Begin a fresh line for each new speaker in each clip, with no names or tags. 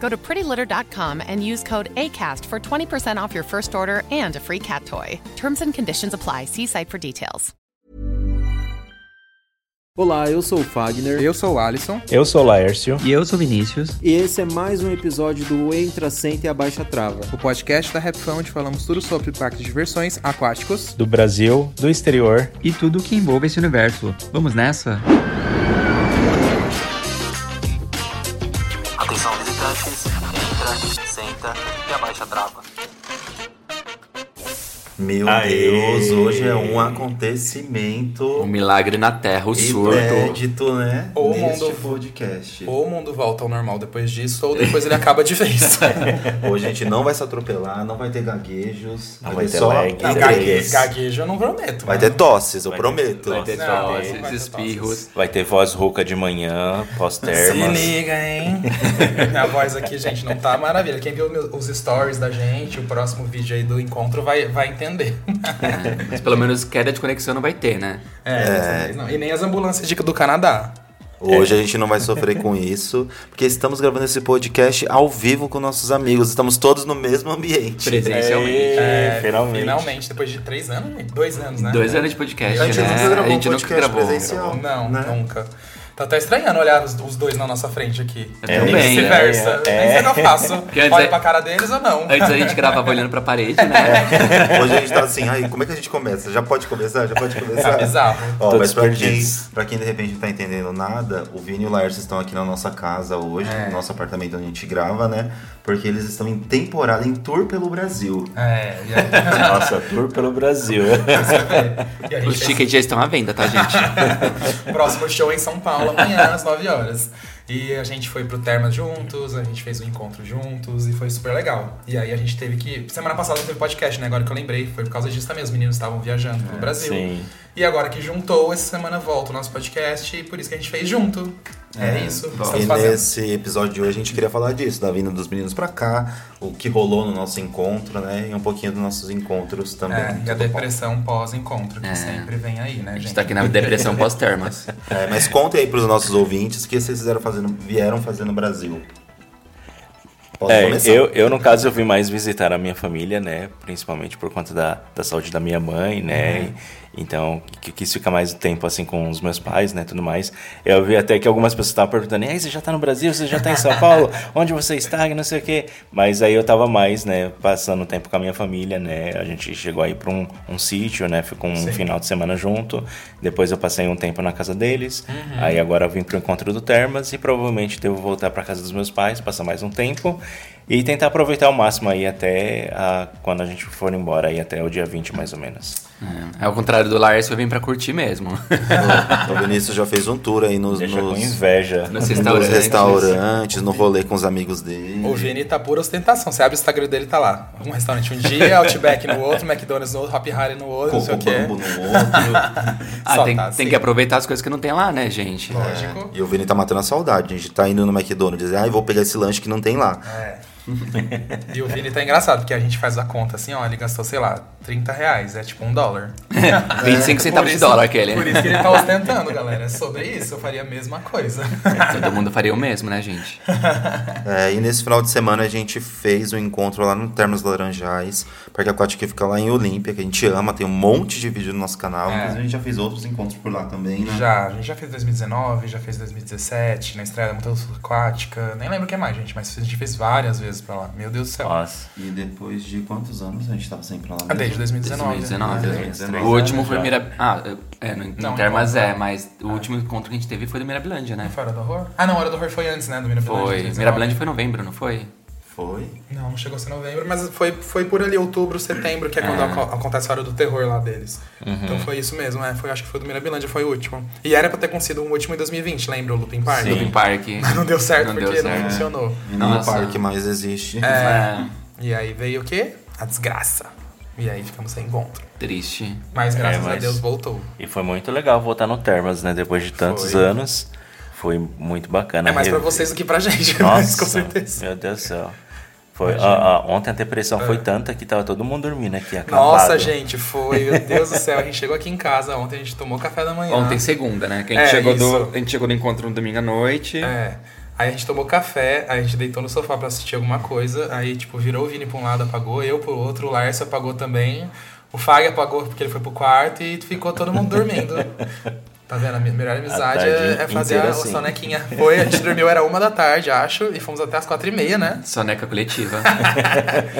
Go to prettylitter.com and use code ACAST for 20% off your first order and a free cat toy. Terms and conditions apply. See site for details.
Olá, eu sou o Fagner.
Eu sou o Alisson.
Eu sou o Laércio.
E eu sou o Vinícius.
E esse é mais um episódio do Entra, Senta e Abaixa Trava.
O podcast da Rapfão onde falamos tudo sobre parques de diversões aquáticos.
Do Brasil, do exterior.
E tudo que envolve esse universo. Vamos nessa?
Atenção entra, senta e abaixa a trava.
Meu Aê. Deus, hoje é um acontecimento.
Um milagre na Terra, o surto.
Inédito, né?
Ou
o
mundo
podcast.
Ou o mundo volta ao normal depois disso, ou depois ele acaba de vez.
hoje a gente não vai se atropelar, não vai ter gaguejos.
Não vai, vai ter só lag,
não, gaguejo, gaguejo eu não prometo.
Vai ter tosses, eu vai prometo.
Ter, vai ter tosses, vai espirros.
Vai ter voz rouca de manhã, pós-termas.
Se liga, hein? Minha voz aqui, gente, não tá maravilha. Quem viu os stories da gente, o próximo vídeo aí do encontro vai, vai entender entender.
É, mas pelo menos queda de conexão não vai ter, né?
É, é. Não. E nem as ambulâncias do Canadá.
Hoje é. a gente não vai sofrer com isso, porque estamos gravando esse podcast ao vivo com nossos amigos. Estamos todos no mesmo ambiente.
Presencialmente.
É, finalmente. Finalmente, depois de três anos, dois anos, né?
Dois anos de podcast.
A gente
né?
nunca gravou a gente podcast nunca gravou. presencial.
Não, né? nunca. Tá até estranhando olhar os, os, dois na nossa frente aqui.
É, bem,
vice-versa. É, é. Nem sei o que eu faço. Olha antes, pra cara deles ou não.
Antes a gente gravava olhando pra parede, né?
É. Hoje a gente tá assim, ai, como é que a gente começa? Já pode começar? Já pode começar?
É bizarro.
Ó, mas pra quem, pra quem de repente não tá entendendo nada, o Vini e o Laércio estão aqui na nossa casa hoje, é. no nosso apartamento onde a gente grava, né? Porque eles estão em temporada, em tour pelo Brasil.
É,
e aí... Nossa, tour pelo Brasil.
Os tickets já estão à venda, tá, gente?
Próximo show em São Paulo, amanhã, às 9 horas. E a gente foi pro Termas juntos, a gente fez o um encontro juntos e foi super legal. E aí a gente teve que. Semana passada não teve podcast, né? Agora que eu lembrei, foi por causa disso também. Os meninos estavam viajando pro é, Brasil.
Sim.
E agora que juntou, essa semana volta o nosso podcast e por isso que a gente fez junto. É, é isso.
E fazendo. nesse episódio de hoje a gente queria falar disso, da vinda dos meninos pra cá, o que rolou no nosso encontro, né? E um pouquinho dos nossos encontros também.
É, e a depressão pós-encontro, que é. sempre vem aí, né, gente? A
gente tá aqui na depressão pós-termas.
É, mas contem aí pros nossos ouvintes o que vocês fizeram fazendo, vieram fazer no Brasil.
é, eu, eu, no caso, eu vim mais visitar a minha família, né? Principalmente por conta da, da saúde da minha mãe, né? Uhum. Então, que quis ficar mais tempo assim com os meus pais, né, tudo mais. Eu vi até que algumas pessoas estavam perguntando: "E aí, você já está no Brasil? Você já está em São Paulo? Onde você está?" E não sei o quê. Mas aí eu tava mais, né, passando tempo com a minha família, né? A gente chegou aí para um, um sítio, né? Ficou um Sim. final de semana junto. Depois eu passei um tempo na casa deles. Uhum. Aí agora eu vim pro encontro do Termas e provavelmente devo voltar para casa dos meus pais, passar mais um tempo e tentar aproveitar ao máximo aí até a, quando a gente for embora aí até o dia 20 mais ou menos.
É, ao contrário do Lars, eu vim pra curtir mesmo.
O, o Vinícius já fez um tour aí nos,
Deixa
nos
com inveja.
Nos restaurantes,
nos restaurantes no rolê com os amigos dele.
O Vini tá pura ostentação. Você abre o Instagram dele tá lá. Um restaurante um dia, Outback no outro, McDonald's no outro, Happy Harry no outro,
Coco
não sei o quê.
no outro.
ah, tem, tá, tem que aproveitar as coisas que não tem lá, né, gente?
Lógico.
É, e o Vini tá matando a saudade. A gente tá indo no McDonald's e ah, vou pegar esse lanche que não tem lá.
É. e o Vini tá engraçado, porque a gente faz a conta assim, ó, ele gastou, sei lá, 30 reais, é tipo um dólar.
25 centavos de dólar aquele.
Por isso que ele tá ostentando, galera. É sobre isso, eu faria a mesma coisa.
Todo mundo faria o mesmo, né, gente?
É, e nesse final de semana a gente fez o um encontro lá no Termas Laranjais, Parque Aquático que fica lá em Olímpia, que a gente ama, tem um monte de vídeo no nosso canal. É. Inclusive a gente já fez outros encontros por lá também, né?
Já, a gente já fez 2019, já fez 2017, na estreia da Montanha Aquática, nem lembro o que mais, gente, mas a gente fez várias vezes pra lá. Meu Deus do céu.
Nossa. E depois de quantos anos a gente tava sempre lá?
Ah, desde 2019.
2019. 2019. O último foi Mirab... Ah, é, no, não, no Termas é, mas o ah. último encontro que a gente teve foi do Mirabilândia, né?
Foi Hora do Horror? Ah, não, Hora do Horror foi antes, né, do
Mirabilândia. Foi. Mirabilândia foi em novembro, não foi?
Foi?
Não, não chegou a ser novembro, mas foi, foi por ali, outubro, setembro, que é quando é. acontece a hora do terror lá deles. Uhum. Então foi isso mesmo, é. Foi, acho que foi do Mirabilândia, foi o último. E era pra ter acontecido um último em 2020, lembra? O Looping Park?
Sim. Looping Park.
Mas não deu certo não porque deu certo. não funcionou.
E não é o parque mais existe.
É. é. E aí veio o quê? A desgraça. E aí ficamos sem encontro.
Triste.
Mas graças é, mas... a Deus voltou.
E foi muito legal voltar no Termas, né? Depois de tantos foi. anos. Foi muito bacana.
É mais pra vocês do que pra gente, Nossa, mas, com certeza.
Meu Deus do céu. Foi, a, a, ontem a depressão é. foi tanta que tava todo mundo dormindo aqui, acabado.
Nossa, gente, foi. Meu Deus do céu. A gente chegou aqui em casa ontem, a gente tomou café da manhã.
Ontem segunda, né? Que a gente, é, chegou, do, a gente chegou no encontro no domingo à noite.
É. Aí a gente tomou café, aí a gente deitou no sofá pra assistir alguma coisa. Aí, tipo, virou o Vini pra um lado, apagou, eu pro outro, o Lárcio apagou também. O Fag apagou porque ele foi pro quarto e ficou todo mundo dormindo. Tá vendo? A melhor amizade a é, é fazer a, assim. sonequinha. Foi, a gente dormiu, era uma da tarde, acho, e fomos até as quatro e meia, né?
Soneca coletiva.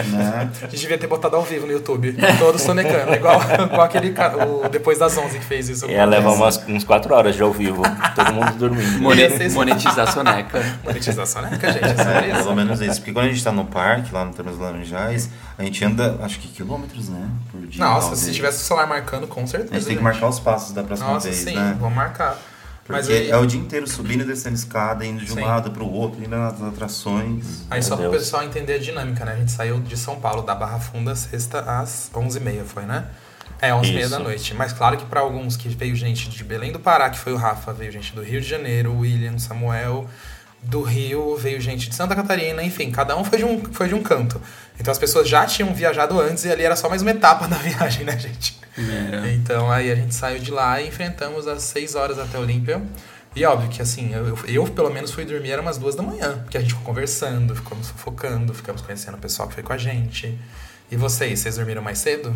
Né? a gente devia ter botado ao vivo no YouTube, todos sonecando, igual, igual aquele o Depois das 11 que fez isso.
Ia levar umas, uns quatro horas de ao vivo, todo mundo dormindo.
Monet, monetizar soneca.
Monetizar soneca, gente, é,
é pelo menos isso. Porque quando a gente tá no parque, lá no Termas Laranjais, a gente anda, acho que quilômetros, né?
Por dia. Nossa, se tivesse o celular marcando, com certeza.
A gente tem que marcar os passos da próxima
Nossa,
vez,
sim,
né?
vamos marcar.
Porque Mas aí... é o dia inteiro subindo e descendo escada, indo de um Sim. lado para o outro, indo nas atrações.
Aí só para o pessoal entender a dinâmica, né? A gente saiu de São Paulo, da Barra Funda, sexta às 11h30, foi, né? É, 11h30 da noite. Mas claro que para alguns que veio gente de Belém do Pará, que foi o Rafa, veio gente do Rio de Janeiro, o William, Samuel, do Rio, veio gente de Santa Catarina, enfim, cada um foi de um, foi de um canto. Então as pessoas já tinham viajado antes e ali era só mais uma etapa da viagem, né, gente? É. Então aí a gente saiu de lá e enfrentamos às 6 horas até Olímpia. E óbvio que assim, eu, eu pelo menos fui dormir era umas duas da manhã, porque a gente ficou conversando, ficamos fofocando, ficamos conhecendo o pessoal que foi com a gente. E vocês, vocês dormiram mais cedo?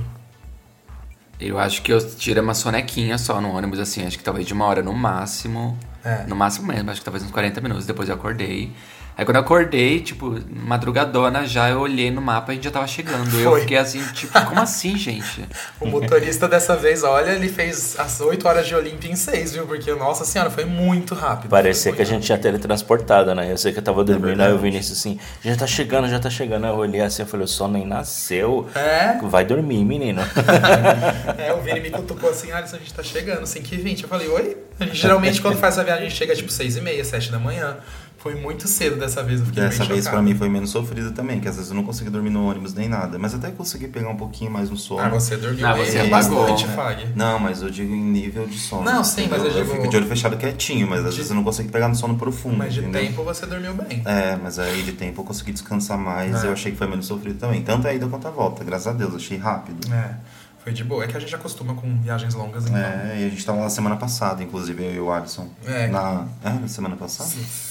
Eu acho que eu tirei uma sonequinha só no ônibus, assim, acho que talvez de uma hora no máximo. É. No máximo mesmo, acho que talvez uns 40 minutos, depois eu acordei. Aí quando eu acordei, tipo, madrugadona já, eu olhei no mapa e a gente já tava chegando. Foi. Eu fiquei assim, tipo, como assim, gente?
o motorista dessa vez, olha, ele fez as 8 horas de Olímpia em 6, viu? Porque, nossa senhora, foi muito rápido.
Parecia que a gente tinha teletransportado, né? Eu sei que eu tava dormindo, é aí eu vi nisso assim, já tá chegando, já tá chegando. Aí eu olhei assim, eu falei, o sono nem nasceu.
É?
Vai dormir, menino.
é, o Vini me cutucou assim, Alisson, a gente tá chegando, 5h20. Eu falei, oi? A gente geralmente quando faz essa viagem, a gente chega tipo 6h30, 7 da manhã. Foi muito cedo dessa vez, eu fiquei
Dessa
vez
para mim foi menos sofrido também, que às vezes eu não consegui dormir no ônibus nem nada. Mas até consegui pegar um pouquinho mais no sono.
Ah, você dormiu ah, você bastante, né? Fag.
Não, mas eu digo em nível de sono.
Não, sim, mas eu,
eu
digo...
fico de olho fechado quietinho, mas às de... vezes eu não consigo pegar no sono profundo.
Mas de
entendeu?
tempo você dormiu bem.
É, mas aí de tempo eu consegui descansar mais, é. eu achei que foi menos sofrido também. Tanto a ida quanto a volta, graças a Deus, achei rápido.
É. Foi de boa. É que a gente acostuma com viagens longas, então.
É, e a gente tava lá semana passada, inclusive, eu e o Alisson.
É.
Na, é, na semana passada?
Sim.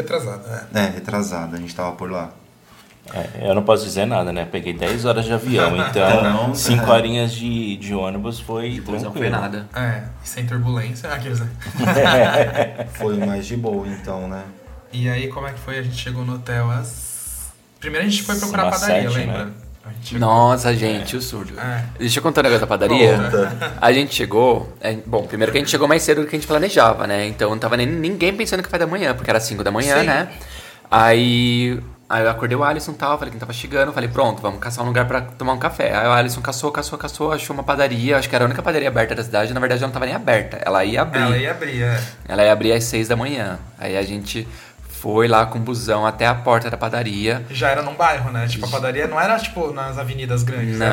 Retrasada, é.
É, retrasada, a gente tava por lá.
É, eu não posso dizer nada, né? Peguei 10 horas de avião, então 5 é. horinhas de, de ônibus foi
Depois não foi nada.
É, sem turbulência. Aqueles, né?
foi mais de boa, então, né?
E aí, como é que foi? A gente chegou no hotel às... Primeiro a gente foi procurar a padaria, sete, lembra? Né?
Nossa, gente, é. o surdo. É. Deixa eu contar um negócio da padaria. Conta. A gente chegou. É, bom, primeiro que a gente chegou mais cedo do que a gente planejava, né? Então não tava nem ninguém pensando no café da manhã, porque era 5 da manhã, Sim. né? Aí, aí eu acordei o Alisson e tal, falei que tava chegando, falei, pronto, vamos caçar um lugar para tomar um café. Aí o Alisson caçou, caçou, caçou, achou uma padaria, acho que era a única padaria aberta da cidade, na verdade ela não tava nem aberta, ela ia abrir.
Ela ia abrir, é.
Ela ia abrir às 6 da manhã. Aí a gente foi lá com o busão até a porta da padaria.
Já era num bairro, né? Tipo, a padaria não era, tipo, nas avenidas grandes.
Não,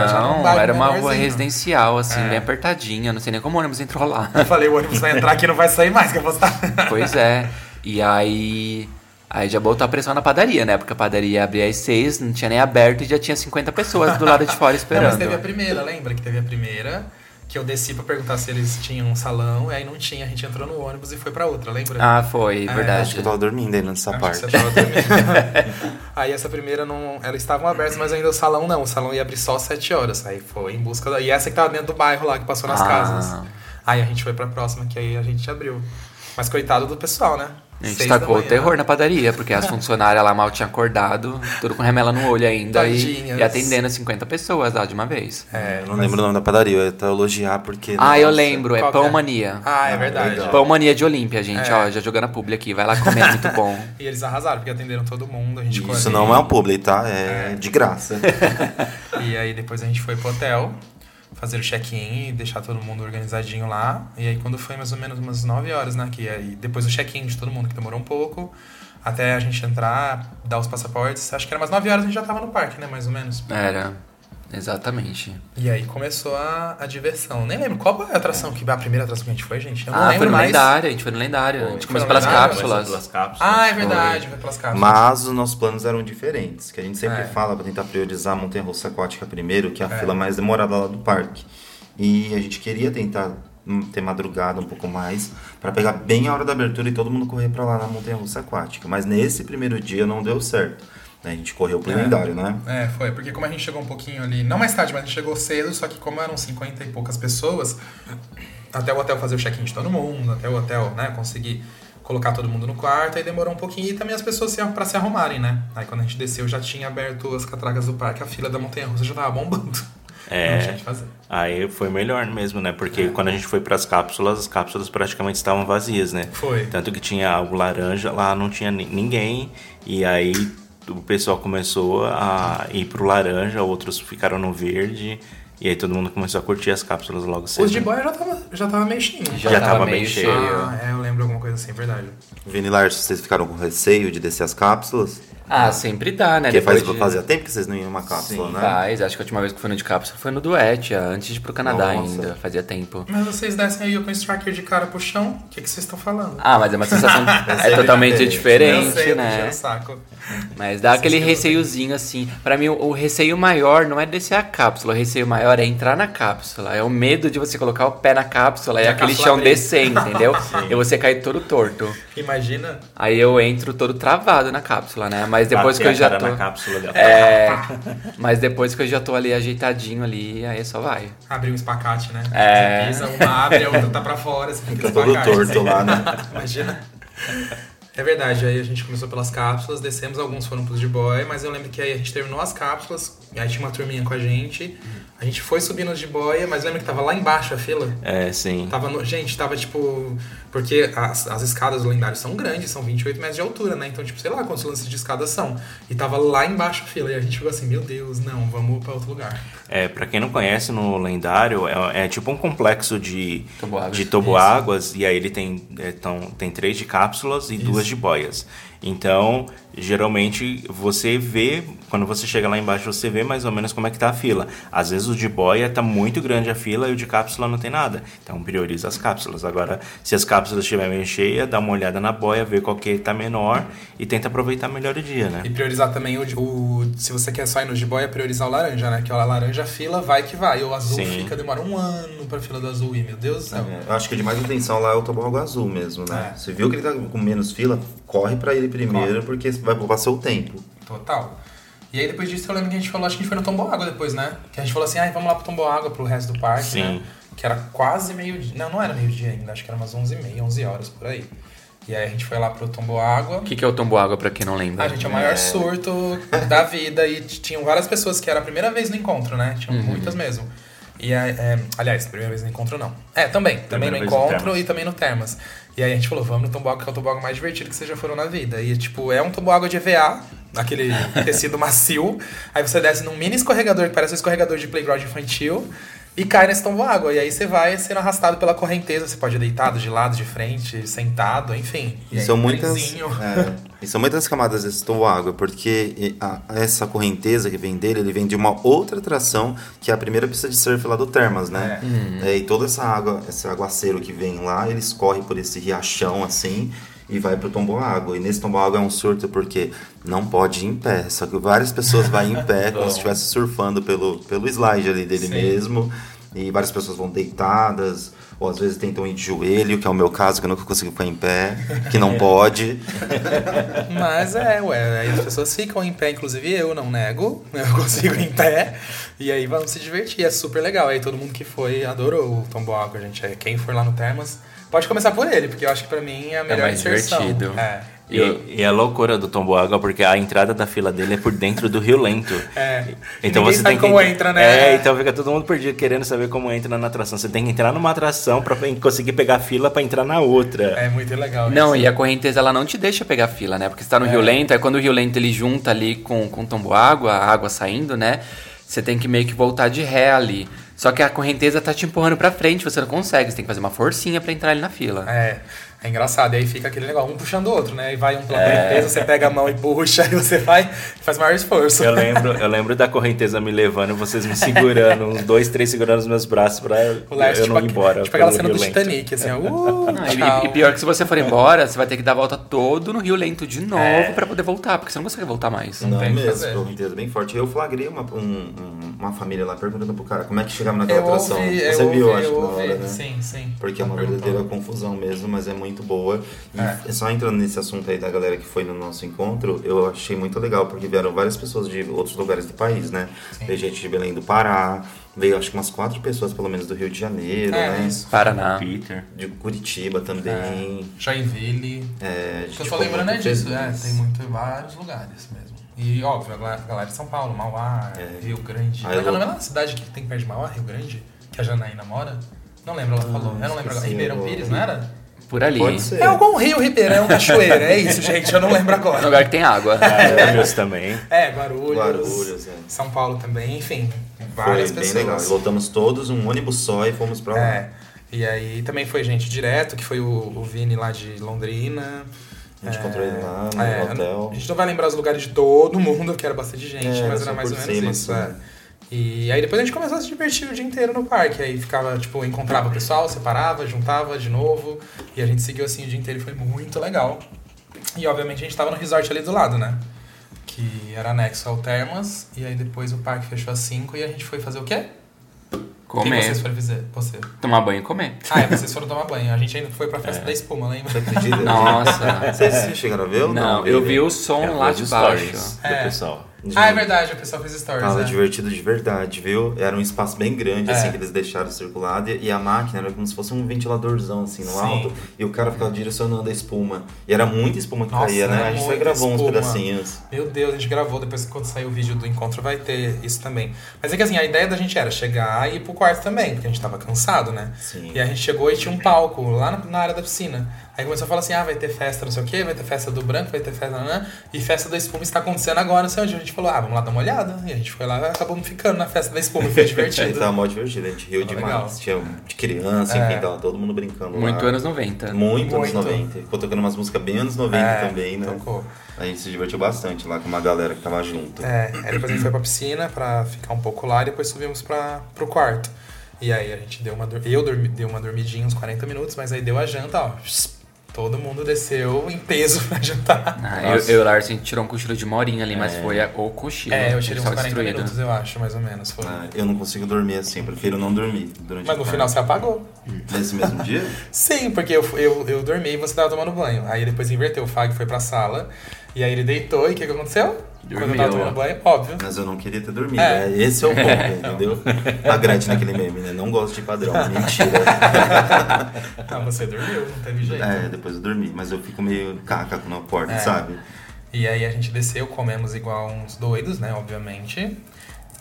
era,
era uma rua residencial, assim, é. bem apertadinha. Não sei nem como o ônibus entrou lá.
Eu falei, o ônibus vai entrar aqui não vai sair mais, que eu vou estar...
Pois é. E aí... Aí já botou a pressão na padaria, né? Porque a padaria abria às seis, não tinha nem aberto e já tinha 50 pessoas do lado de fora esperando. Não, mas
teve a primeira, lembra que teve a primeira? Que eu desci pra perguntar se eles tinham um salão, e aí não tinha, a gente entrou no ônibus e foi pra outra, lembra?
Ah, foi, é, verdade.
Acho que eu tava dormindo aí nessa Acho parte.
você tava dormindo. aí essa primeira não. Elas estavam abertas, mas ainda o salão não. O salão ia abrir só às 7 horas. Aí foi em busca da. E essa que tava dentro do bairro lá, que passou nas ah. casas. Aí a gente foi pra próxima, que aí a gente abriu. Mas coitado do pessoal, né?
A gente tacou o terror na padaria, porque as funcionárias lá mal tinham acordado, tudo com remela no olho ainda, e, e, atendendo 50 pessoas lá de uma vez.
É, eu não mas... lembro o nome da padaria, eu ia até elogiar porque.
Ah, nossa, eu lembro, é Pão Mania.
Ah, é verdade.
Pão Mania de Olímpia, gente, é. ó, já jogando a publi aqui, vai lá comer, é muito bom.
e eles arrasaram, porque atenderam todo mundo, a gente
Isso não é um publi, tá? É, é. de graça.
e aí depois a gente foi pro hotel fazer o check-in e deixar todo mundo organizadinho lá. E aí quando foi mais ou menos umas 9 horas, né? Que aí depois o check-in de todo mundo, que demorou um pouco, até a gente entrar, dar os passaportes. Acho que era umas 9 horas a gente já tava no parque, né? Mais ou menos.
Era. Exatamente.
E aí começou a, a diversão. Nem lembro qual foi a atração que a primeira atração que a gente foi, gente. Eu não
ah,
lembro
foi no
mais.
lendário, a gente foi no lendário. Pô, a gente começou pelas cápsulas.
pelas cápsulas.
Ah, é verdade, foi pelas cápsulas.
Mas os nossos planos eram diferentes. Que a gente sempre é. fala para tentar priorizar a montanha russa aquática primeiro, que é a é. fila mais demorada lá do parque. E a gente queria tentar ter madrugada um pouco mais para pegar bem a hora da abertura e todo mundo correr para lá na montanha russa aquática. Mas nesse primeiro dia não deu certo. Né? A gente correu pro é. lendário, né?
É, foi. Porque como a gente chegou um pouquinho ali, não mais tarde, mas a gente chegou cedo, só que como eram 50 e poucas pessoas, até o hotel fazer o check-in de todo mundo, até o hotel, né, conseguir colocar todo mundo no quarto, aí demorou um pouquinho e também as pessoas se, para se arrumarem, né? Aí quando a gente desceu já tinha aberto as catracas do parque, a fila da montanha russa já tava bombando.
É, aí foi melhor mesmo, né? Porque é. quando a gente foi para as cápsulas, as cápsulas praticamente estavam vazias, né?
Foi.
Tanto que tinha algo laranja, lá não tinha ninguém. E aí o pessoal começou a ir pro laranja, outros ficaram no verde. E aí todo mundo começou a curtir as cápsulas logo cedo.
Os de boia já tava, já tava meio cheio.
Já, já tava, tava meio cheio.
Ah, é, eu lembro alguma coisa assim, verdade.
Vinilar, vocês ficaram com receio de descer as cápsulas?
Ah, sempre dá, né?
Porque faz, de... fazia tempo que vocês não iam uma cápsula,
Sim,
né?
faz. Acho que a última vez que fui no de cápsula foi no Duet, antes de ir pro Canadá Nossa. ainda. Fazia tempo.
Mas vocês descem aí com o striker de cara pro chão, o que, que vocês estão falando?
Ah, mas é uma sensação é totalmente diferente,
eu sei,
né?
Eu saco.
Mas dá aquele receiozinho assim. Para mim, o, receio maior não é descer a cápsula. O receio maior é entrar na cápsula. É o medo de você colocar o pé na cápsula e, e aquele chão abrir. descer, entendeu? e você cair todo torto.
Imagina.
Aí eu entro todo travado na cápsula, né? Mas depois
Bater
que eu já
tô. Na cápsula dela.
É. mas depois que eu já tô ali ajeitadinho ali, aí só vai.
Abrir um espacate, né?
É.
Você pisa, uma abre, a outra tá pra fora. Você
fica, fica todo torto assim. lá, né?
Imagina. É verdade, aí a gente começou pelas cápsulas, descemos, alguns foram pros de boy, mas eu lembro que aí a gente terminou as cápsulas, aí tinha uma turminha com a gente, a gente foi subindo de boia, mas lembra que tava lá embaixo a fila?
É, sim.
Tava no, gente, tava tipo. Porque as, as escadas do lendário são grandes, são 28 metros de altura, né? Então, tipo, sei lá quantos lances de escada são. E tava lá embaixo a fila. E a gente ficou assim, meu Deus, não, vamos para outro lugar.
É, pra quem não conhece, no lendário é, é tipo um complexo de toboáguas. De toboáguas e aí ele tem, é, tão, tem três de cápsulas e Isso. duas de boias. Então, geralmente você vê, quando você chega lá embaixo, você vê mais ou menos como é que tá a fila. Às vezes o de boia tá muito grande a fila e o de cápsula não tem nada. Então prioriza as cápsulas. Agora, se as cápsulas estiverem meio cheias, dá uma olhada na boia, vê qual que tá menor e tenta aproveitar melhor o dia, né?
E priorizar também o, o se você quer só ir no de boia, priorizar o laranja, né? Que o laranja a fila vai que vai. O azul Sim. fica, demora um ano pra fila do azul ir, meu Deus do céu.
É, eu acho que de mais atenção lá é o toboágua azul mesmo, né? É. Você viu que ele tá com menos fila, corre para ele primeiro, porque vai poupar seu tempo.
Total. E aí depois disso eu lembro que a gente falou, acho que a gente foi no Tombo Água depois, né? Que a gente falou assim, ah, vamos lá pro Tombo Água, pro resto do parque, Sim. né? Que era quase meio dia. Não, não era meio dia ainda, acho que era umas 11h30, 11 horas por aí. E aí a gente foi lá pro Tombo Água.
O que, que é o Tombo Água, pra quem não lembra?
A gente é o maior é... surto da vida e tinham várias pessoas que era a primeira vez no encontro, né? Tinham uhum. muitas mesmo. E é, aliás, primeira vez no encontro não. É, também. Também no encontro no e também no Termas. E aí a gente falou, vamos no tomboágua, que é o tomboágua mais divertido que vocês já foram na vida. E, tipo, é um tomboágua de EVA, aquele tecido macio. Aí você desce num mini escorregador, que parece um escorregador de playground infantil e cai nesse tombo água. E aí você vai sendo arrastado pela correnteza. Você pode ir deitado, de lado, de frente, sentado, enfim.
E, e são muitas. É, e são muitas camadas desse tombo água, porque a, essa correnteza que vem dele, ele vem de uma outra atração, que é a primeira pista de surf lá do Termas, né? É. É, e toda essa água, esse aguaceiro que vem lá, ele escorre por esse riachão assim. E vai pro tombo água. E nesse tombo água é um surto porque não pode ir em pé. Só que várias pessoas vão em pé como se estivesse surfando pelo, pelo slide ali dele Sim. mesmo. E várias pessoas vão deitadas, ou às vezes tentam ir de joelho, que é o meu caso, que eu nunca consigo ficar em pé, que não pode.
Mas é, ué, aí as pessoas ficam em pé, inclusive eu não nego, eu consigo em pé, e aí vamos se divertir, é super legal. Aí todo mundo que foi adorou o Tombo Água, gente. É, quem for lá no Termas, pode começar por ele, porque eu acho que pra mim é a melhor é mais inserção. divertido. É.
E, e, a loucura do Tomboágua, porque a entrada da fila dele é por dentro do Rio Lento.
É. Então você tem que como entra, né?
É, então fica todo mundo perdido querendo saber como entra na atração. Você tem que entrar numa atração para conseguir pegar fila para entrar na outra.
É muito legal.
Não, isso. e a correnteza ela não te deixa pegar fila, né? Porque você tá no é. Rio Lento, é quando o Rio Lento ele junta ali com com o Tomboágua, a água saindo, né? Você tem que meio que voltar de ré ali. Só que a correnteza tá te empurrando para frente, você não consegue, você tem que fazer uma forcinha para entrar ali na fila.
É. É engraçado, e aí fica aquele negócio, um puxando o outro, né? E vai um pela é. correnteza, você pega a mão e puxa, e você vai faz maior esforço.
Eu lembro, eu lembro da correnteza me levando, vocês me segurando, uns dois, três segurando os meus braços pra o Leste, eu não tipo, ir embora.
Tipo aquela cena do Titanic, assim, ó, uh,
não, e, e, pior que se você for embora, você vai ter que dar a volta todo no Rio Lento de novo é. pra poder voltar, porque você não consegue voltar mais.
Não, não tem mesmo, correnteza bem forte. Eu flagrei uma, um, uma família lá perguntando pro cara como é que chegava naquela eu atração. Ouvi, você viu, ouvi, acho que na hora, né?
Sim, sim.
Porque é uma verdadeira confusão mesmo, mas é muito boa. É. Só entrando nesse assunto aí da galera que foi no nosso encontro, eu achei muito legal, porque vieram várias pessoas de outros lugares do país, né? Sim. Veio gente de Belém do Pará, veio acho que umas quatro pessoas pelo menos do Rio de Janeiro, é, né?
Isso. Paraná.
Peter.
De Curitiba também. É.
Joinville.
É,
que eu tô lembrando é disso, é, tem muito em vários lugares mesmo. E óbvio, a galera de São Paulo, Mauá, é. Rio Grande. Aí, Como é a cidade que tem perto de Mauá, Rio Grande? Que a Janaína mora? Não lembro, ela ah, falou. Eu não lembro agora. Ribeirão Pires, não era?
Por ali.
É algum rio Ribeirão, é um cachoeira. É isso, gente. Eu não lembro agora.
Um lugar que tem água.
Guarulhos também.
É, Guarulhos. Guarulhos, é. São Paulo também, enfim. Várias foi pessoas. Bem legal.
Voltamos todos, um ônibus só e fomos pra lá. É.
E aí também foi gente direto, que foi o, o Vini lá de Londrina.
A gente é, encontrou ele lá no é, hotel.
A gente não vai lembrar os lugares de todo mundo, que era bastante gente, é, mas era mais ou menos cima, isso. Assim. É. E aí depois a gente começou a se divertir o dia inteiro no parque. Aí ficava, tipo, encontrava o pessoal, separava, juntava de novo. E a gente seguiu assim o dia inteiro e foi muito legal. E obviamente a gente tava no resort ali do lado, né? Que era anexo ao Termas. E aí depois o parque fechou às 5 e a gente foi fazer o quê?
Comer.
Quem vocês foram fazer? Você.
Tomar banho e comer.
Ah, é, vocês foram tomar banho. A gente ainda foi pra festa é. da espuma, lembra? Você
acredita?
Nossa.
Vocês chegaram a ver ou
não? Não, eu vi o som lá de baixo.
É. Do pessoal.
De... Ah, é verdade, o pessoal fez stories.
Tava
é.
divertido de verdade, viu? Era um espaço bem grande, assim, é. assim, que eles deixaram circulado. E a máquina era como se fosse um ventiladorzão, assim, no Sim. alto. E o cara ficava direcionando a espuma. E era muita espuma que Nossa, caía, né? A gente foi gravou espuma. uns pedacinhos.
Meu Deus, a gente gravou. Depois, quando sair o vídeo do encontro, vai ter isso também. Mas é que, assim, a ideia da gente era chegar e ir pro quarto também, porque a gente tava cansado, né?
Sim.
E a gente chegou e tinha um palco lá na área da piscina. Aí começou a falar assim: ah, vai ter festa não sei o quê, vai ter festa do branco, vai ter festa. Né? E festa da espuma está acontecendo agora, não sei onde. A gente falou: ah, vamos lá dar uma olhada. E a gente foi lá e acabamos ficando na festa da espuma, foi divertido.
tava mó divertido, a gente riu demais. Legal. Tinha de criança, é. enfim, tava todo mundo brincando.
Muito
lá.
anos 90.
Muito, Muito, anos 90. Ficou tocando umas músicas bem anos 90 é, também, né? Tocou. A gente se divertiu bastante lá com uma galera que tava junto.
É, aí depois a gente foi pra piscina pra ficar um pouco lá e depois subimos pra, pro quarto. E aí a gente deu uma. Eu dormi, dei uma dormidinha uns 40 minutos, mas aí deu a janta, ó Todo mundo desceu em peso pra jantar.
Ah, eu, eu e o Lars, a gente tirou um cochilo de uma horinha ali, mas é. foi a, o cochilo.
É, eu tirei uns 40 destruído. minutos, eu acho, mais ou menos. Foi.
Ah, eu não consigo dormir assim, prefiro não dormir durante
Mas no final você apagou.
Nesse mesmo dia?
Sim, porque eu, eu, eu dormi e você tava tomando banho. Aí depois inverteu, o Fag foi pra sala, e aí ele deitou, e o que, que aconteceu? Dormiu, Quando eu tava tomando banho, óbvio.
Mas eu não queria ter dormido. É. Né? Esse é o ponto, entendeu? A Gretchen naquele meme, né? Não gosto de padrão. Mentira.
ah, você dormiu, não teve jeito.
É, depois eu dormi. Mas eu fico meio caca quando eu acordo, é. sabe?
E aí a gente desceu, comemos igual uns doidos, né? Obviamente.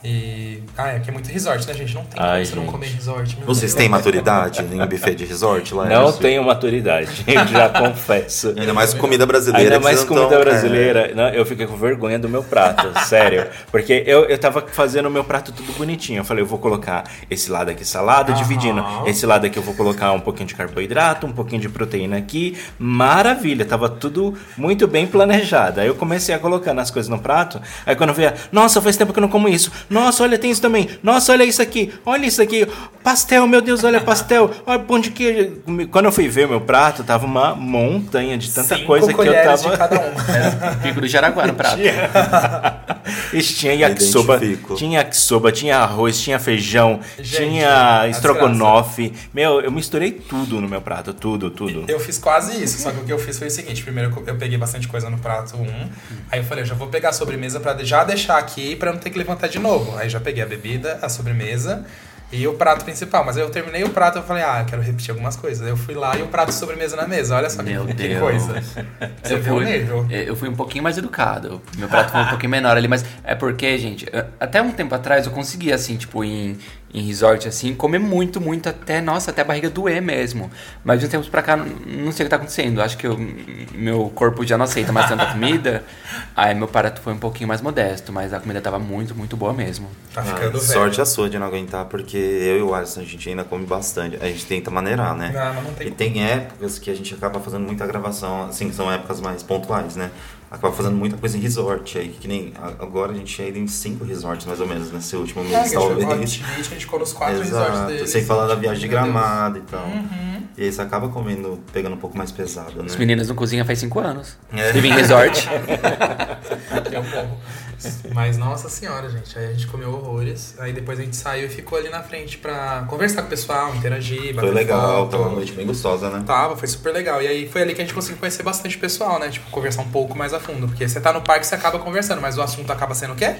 E. Ah, é que é muito resort, né, gente? Não tem Ai, como você não comer resort.
Vocês têm maturidade em buffet de resort lá?
Não tenho maturidade, já confesso.
Ainda mais comida brasileira.
Ainda mais comida tão... brasileira. É. Não, eu fiquei com vergonha do meu prato, sério. Porque eu, eu tava fazendo o meu prato tudo bonitinho. Eu falei, eu vou colocar esse lado aqui salada, dividindo. Esse lado aqui eu vou colocar um pouquinho de carboidrato, um pouquinho de proteína aqui. Maravilha, tava tudo muito bem planejado. Aí eu comecei a colocar as coisas no prato. Aí quando eu via, nossa, faz tempo que eu não como isso Nossa, olha, tem isso também. Nossa, olha isso aqui. Olha isso aqui. Pastel, meu Deus, olha pastel. Olha pão de queijo. Quando eu fui ver o meu prato, tava uma montanha de tanta
Cinco
coisa que eu
colheres
tava.
de cada um.
Pico do Jaraguá no prato.
Isso tinha yakisoba, tinha yakisoba, tinha arroz, tinha feijão,
Gente,
tinha estrogonofe. Meu, eu misturei tudo no meu prato, tudo, tudo.
Eu fiz quase isso, só que o que eu fiz foi o seguinte: primeiro eu- eu peguei bastante coisa no prato 1, aí eu falei, eu já vou pegar a sobremesa pra já deixar aqui pra não ter que levantar de novo. Aí já peguei a bebida, a sobremesa e o prato principal. Mas aí eu terminei o prato e eu falei, ah, eu quero repetir algumas coisas. Aí eu fui lá e o prato de sobremesa na mesa. Olha só que,
Meu
que
Deus.
coisa. Você
Eu
viu o
fui,
nível?
eu fui um pouquinho mais educado. Meu prato foi um pouquinho menor ali, mas é porque, gente, até um tempo atrás eu conseguia, assim, tipo, em, em resort, assim, comer muito, muito, até, nossa, até a barriga doer mesmo. Mas de uns tempos pra cá, não, sei o que tá acontecendo. Acho que eu- meu corpo já não aceita mais tanta comida. Aí meu prato foi um pouquinho mais modesto, mas a comida tava muito, muito boa mesmo.
Tá
Ah,
ficando velho.
sorte a sua de não aguentar, porque eu e o Alisson, a gente ainda come bastante. A gente tenta maneirar, né?
Não, mas não tem
e tem épocas que a gente acaba fazendo muita gravação, assim, são épocas mais pontuais, né? Acaba fazendo muita coisa em resort. Aí, que nem a- agora a gente ainda em cinco resorts, mais ou menos, nesse último
É,
mês,
a gente pro
talvez.
Hot Beach, a gente ficou nos quatro resorts
Exato,
deles.
sem falar da viagem de
Meu Deus.
gramado e tal.
Uhum.
E aí você acaba comendo, pegando um pouco mais pesado, né?
Os meninos não cozinham faz cinco anos.
É.
Vivem em resort.
É um pouco. Mas nossa senhora, gente. Aí a gente comeu horrores. Aí depois a gente saiu e ficou ali na frente pra conversar com o pessoal, interagir, bater
Foi legal,
foto.
tava uma noite bem gostosa, né?
Tava, foi super legal. E aí foi ali que a gente conseguiu conhecer bastante pessoal, né? Tipo, conversar um pouco mais a fundo. Porque você tá no parque, você acaba conversando, mas o assunto acaba sendo o quê?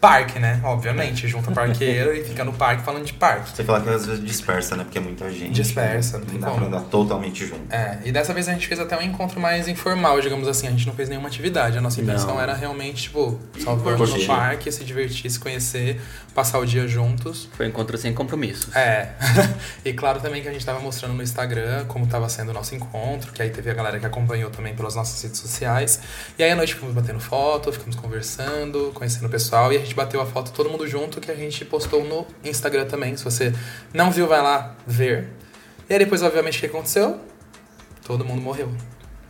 Parque, né? Obviamente. Junta parqueiro e fica no parque falando de parque.
Você fala que às vezes dispersa, né? Porque é muita gente.
Dispersa, não tem
dá
como.
pra andar totalmente junto.
É, e dessa vez a gente fez até um encontro mais informal, digamos assim. A gente não fez nenhuma atividade. A nossa intenção
Não.
era realmente, tipo, só vamos no parque, se divertir, se conhecer, passar o dia juntos.
Foi um encontro sem compromissos.
É. e claro também que a gente tava mostrando no Instagram como tava sendo o nosso encontro, que aí teve a galera que acompanhou também pelas nossas redes sociais. E aí à noite ficamos batendo foto, ficamos conversando, conhecendo o pessoal, e a gente bateu a foto todo mundo junto, que a gente postou no Instagram também. Se você não viu, vai lá ver. E aí depois, obviamente, o que aconteceu? Todo mundo morreu.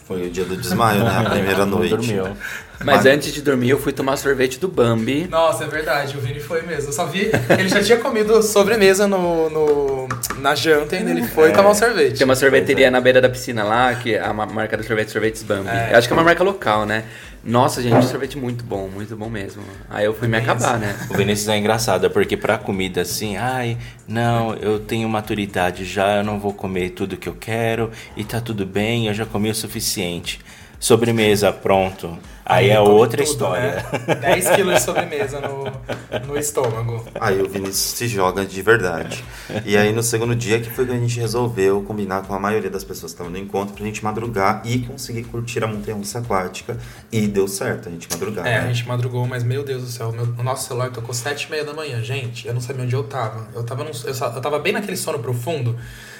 Foi o dia do desmaio, né? A primeira noite.
Dormiu.
Mas antes de dormir, eu fui tomar sorvete do Bambi.
Nossa, é verdade, o Vini foi mesmo. Eu só vi. Ele já tinha comido sobremesa no, no, na janta e ainda ele foi tomar um sorvete.
Tem uma sorveteria na beira da piscina lá, que é a ma- marca do sorvete, Sorvetes Bambi.
É.
Eu acho que é uma marca local, né? Nossa, gente, sorvete muito bom, muito bom mesmo. Aí eu fui me acabar, né?
O Vinícius é engraçado, porque pra comida assim, ai, não, eu tenho maturidade já, eu não vou comer tudo que eu quero e tá tudo bem, eu já comi o suficiente. Sobremesa, pronto. Aí, é
come
outra
tudo,
história.
Né? 10 quilos de sobremesa no, no estômago.
Aí o Vinícius se joga de verdade. E aí no segundo dia que foi que a gente resolveu combinar com a maioria das pessoas que estavam no encontro pra gente madrugar e conseguir curtir a montanha russa aquática. E deu certo a gente madrugar.
É,
né?
a gente madrugou, mas meu Deus do céu, meu- o nosso celular tocou sete e meia da manhã. Gente, eu não sabia onde eu tava. Eu tava, num- eu, eu tava bem naquele sono profundo,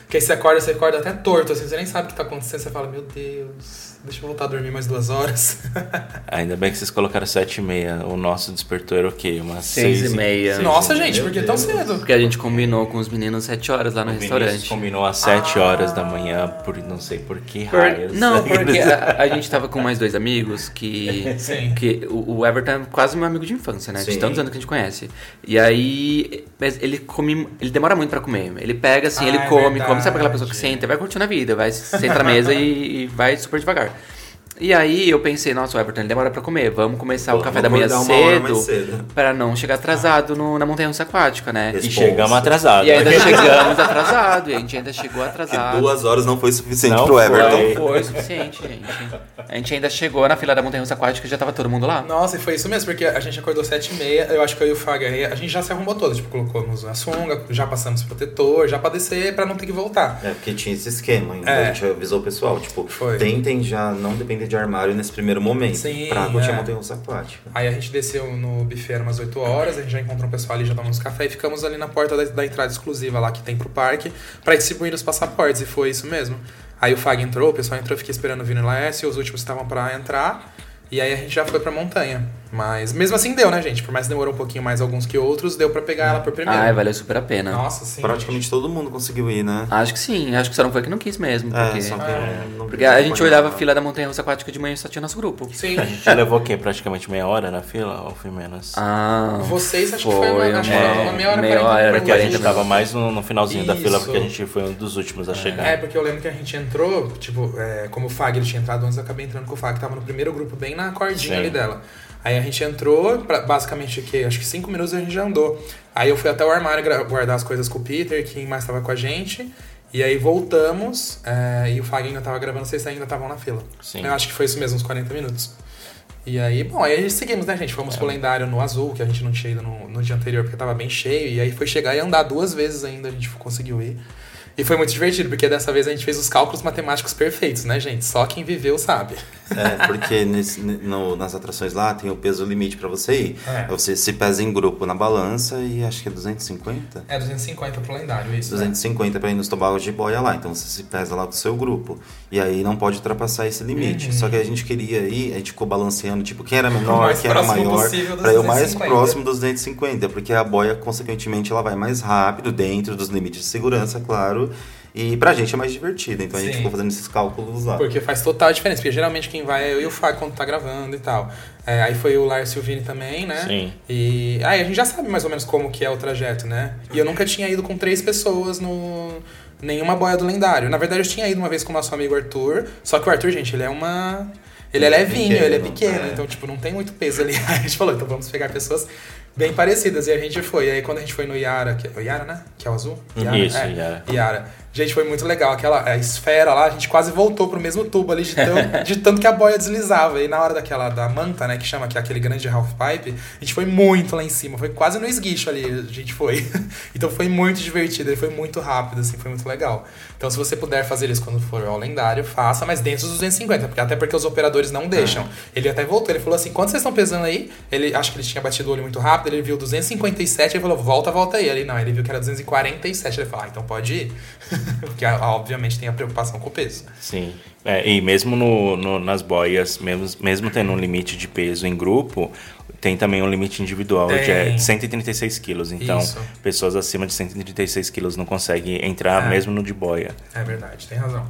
que aí você acorda, você acorda até torto, assim, você nem sabe o que tá acontecendo, você fala, meu Deus, deixa eu voltar a dormir mais duas horas.
Ainda bem que vocês colocaram 7 e meia. O nosso despertou era o quê? Umas
Seis
6
e meia.
Nossa, gente, por que tão cedo?
Porque a gente combinou com os meninos sete horas lá no
O
restaurante.
combinou às 7 horas da manhã, por não sei por que
Por-
raios.
não, porque a, a gente tava com mais dois amigos que.
Sim.
que o, o Everton é quase meu amigo de infância, né? De
Sim.
tantos anos que a gente conhece. E aí. Mas ele come. Ele demora muito pra comer. Ele pega assim,
Ah,
ele
é
come, come. Sabe aquela pessoa que senta e vai curtindo a vida, vai, senta na mesa e, e vai super devagar. E aí eu pensei, nossa, o Everton ele demora pra comer, vamos começar o
Vamos
café da manhã
acordar uma hora mais
cedo,
cedo.
pra não chegar atrasado no- na montanha russa aquática, né?
Esse
E chegamos atrasados.
E ainda chegamos atrasado, e a gente ainda chegou
Que
atrasado.
duas horas não foi suficiente
Não
pro
foi.
Everton.
Não foi suficiente, gente. A gente ainda chegou na fila da montanha russa aquática e já tava todo mundo lá.
Nossa, e foi isso mesmo, porque a gente acordou sete e meia, eu acho que eu e o Fag aí, a gente já se arrumou todo, tipo, colocamos a sunga, já passamos protetor, já pra descer, pra não ter que voltar.
É, porque tinha esse esquema ainda.
É.
A gente avisou o pessoal, tipo,
Foi.
tentem já não depender de armário nesse primeiro momento.
Sim,
pra curtir
é.
a montanha russa aquática.
Aí a gente desceu no buffet umas 8 horas, a gente já encontrou um pessoal ali, já tomamos café e ficamos ali na porta da, da entrada exclusiva lá que tem pro parque pra distribuir os passaportes, e foi isso mesmo. Aí o Fag entrou, o pessoal entrou, eu fiquei esperando o Vini e Laércio, os últimos estavam pra entrar, e aí a gente já foi pra montanha. Mas mesmo assim deu, né, gente? Por mais que demorou um pouquinho mais alguns que outros, deu pra pegar ela por primeiro.
Ai, valeu super a pena.
Nossa, sim.
Praticamente gente. todo mundo conseguiu ir, né?
Acho que sim. Acho que só não foi que não quis mesmo.
É,
porque,
é, só que é. Não
porque a gente olhava a fila da montanha russa aquática de manhã e só tinha nosso grupo.
Sim.
A gente levou o quê? Praticamente meia hora na fila ou foi menos?
Ah.
Vocês acho foi, que foi uma, acho é, uma meia hora
meia hora,
Porque a gente tava mais no, no finalzinho Isso. da fila, porque a gente foi um dos últimos a chegar.
É, porque eu lembro que a gente entrou, tipo, é, como o Fag ele tinha entrado antes, eu acabei entrando com o Fag, tava no primeiro grupo, bem na cordinha Sim. ali dela. Aí a gente entrou, pra, basicamente, que acho que cinco minutos a gente já andou. Aí eu fui até o armário guardar as coisas com o Peter, quem mais estava com a gente. E aí voltamos, é, e o Fag ainda tava gravando, vocês ainda estavam na fila.
Sim.
Eu acho que foi isso mesmo, uns 40 minutos. E aí, bom, aí a gente seguimos, né, gente? Fomos é. pro lendário no azul, que a gente não tinha ido no, no dia anterior porque tava bem cheio. E aí foi chegar e andar duas vezes ainda, a gente conseguiu ir. E foi muito divertido, porque dessa vez a gente fez os cálculos matemáticos perfeitos, né, gente? Só quem viveu sabe.
É, porque nesse, no, nas atrações lá tem o peso limite para você ir. É. Você se pesa em grupo na balança e acho que é 250.
É, 250 pro lendário, isso.
250 né? para ir nos tobagos de boia lá. Então você se pesa lá com o seu grupo. E aí não pode ultrapassar esse limite. Uhum. Só que a gente queria ir, a gente ficou balanceando, tipo, quem era menor, quem era maior. Para ir o mais próximo dos 250. Porque a boia, consequentemente, ela vai mais rápido, dentro dos limites de segurança, claro. E pra gente é mais divertido, então Sim. a gente ficou fazendo esses cálculos lá.
Porque faz total diferença, porque geralmente quem vai é eu e o Fábio quando tá gravando e tal. É, aí foi o Lars e o Vini também, né?
Sim.
E aí a gente já sabe mais ou menos como que é o trajeto, né? E eu nunca tinha ido com três pessoas no nenhuma boia do lendário. Na verdade, eu tinha ido uma vez com o nosso amigo Arthur, só que o Arthur, gente, ele é uma. Ele é levinho, pequeno, ele é pequeno, é. então, tipo, não tem muito peso ali. Aí a gente falou, então vamos pegar pessoas bem parecidas. E a gente foi. E aí quando a gente foi no Yara, que, o Yara, né? Que é o azul?
Yara, Isso,
é,
Yara.
Yara. Gente, foi muito legal. Aquela esfera lá, a gente quase voltou pro mesmo tubo ali, de, tão, de tanto que a boia deslizava. E na hora daquela da manta, né, que chama que é aquele grande half pipe, a gente foi muito lá em cima. Foi quase no esguicho ali, a gente foi. então foi muito divertido, ele foi muito rápido, assim, foi muito legal. Então se você puder fazer isso quando for ao lendário, faça, mas dentro dos 250, porque até porque os operadores não deixam. Ele até voltou, ele falou assim: quanto vocês estão pesando aí? Ele acho que ele tinha batido o olho muito rápido, ele viu 257, ele falou, volta, volta aí. Ele não, ele viu que era 247. Ele falou, ah, então pode ir. porque obviamente tem a preocupação com o peso.
Sim. É, e mesmo no, no, nas boias, mesmo, mesmo tendo um limite de peso em grupo, tem também um limite individual tem. de 136 quilos. Então, Isso. pessoas acima de 136 quilos não conseguem entrar é. mesmo no de boia.
É verdade, tem razão.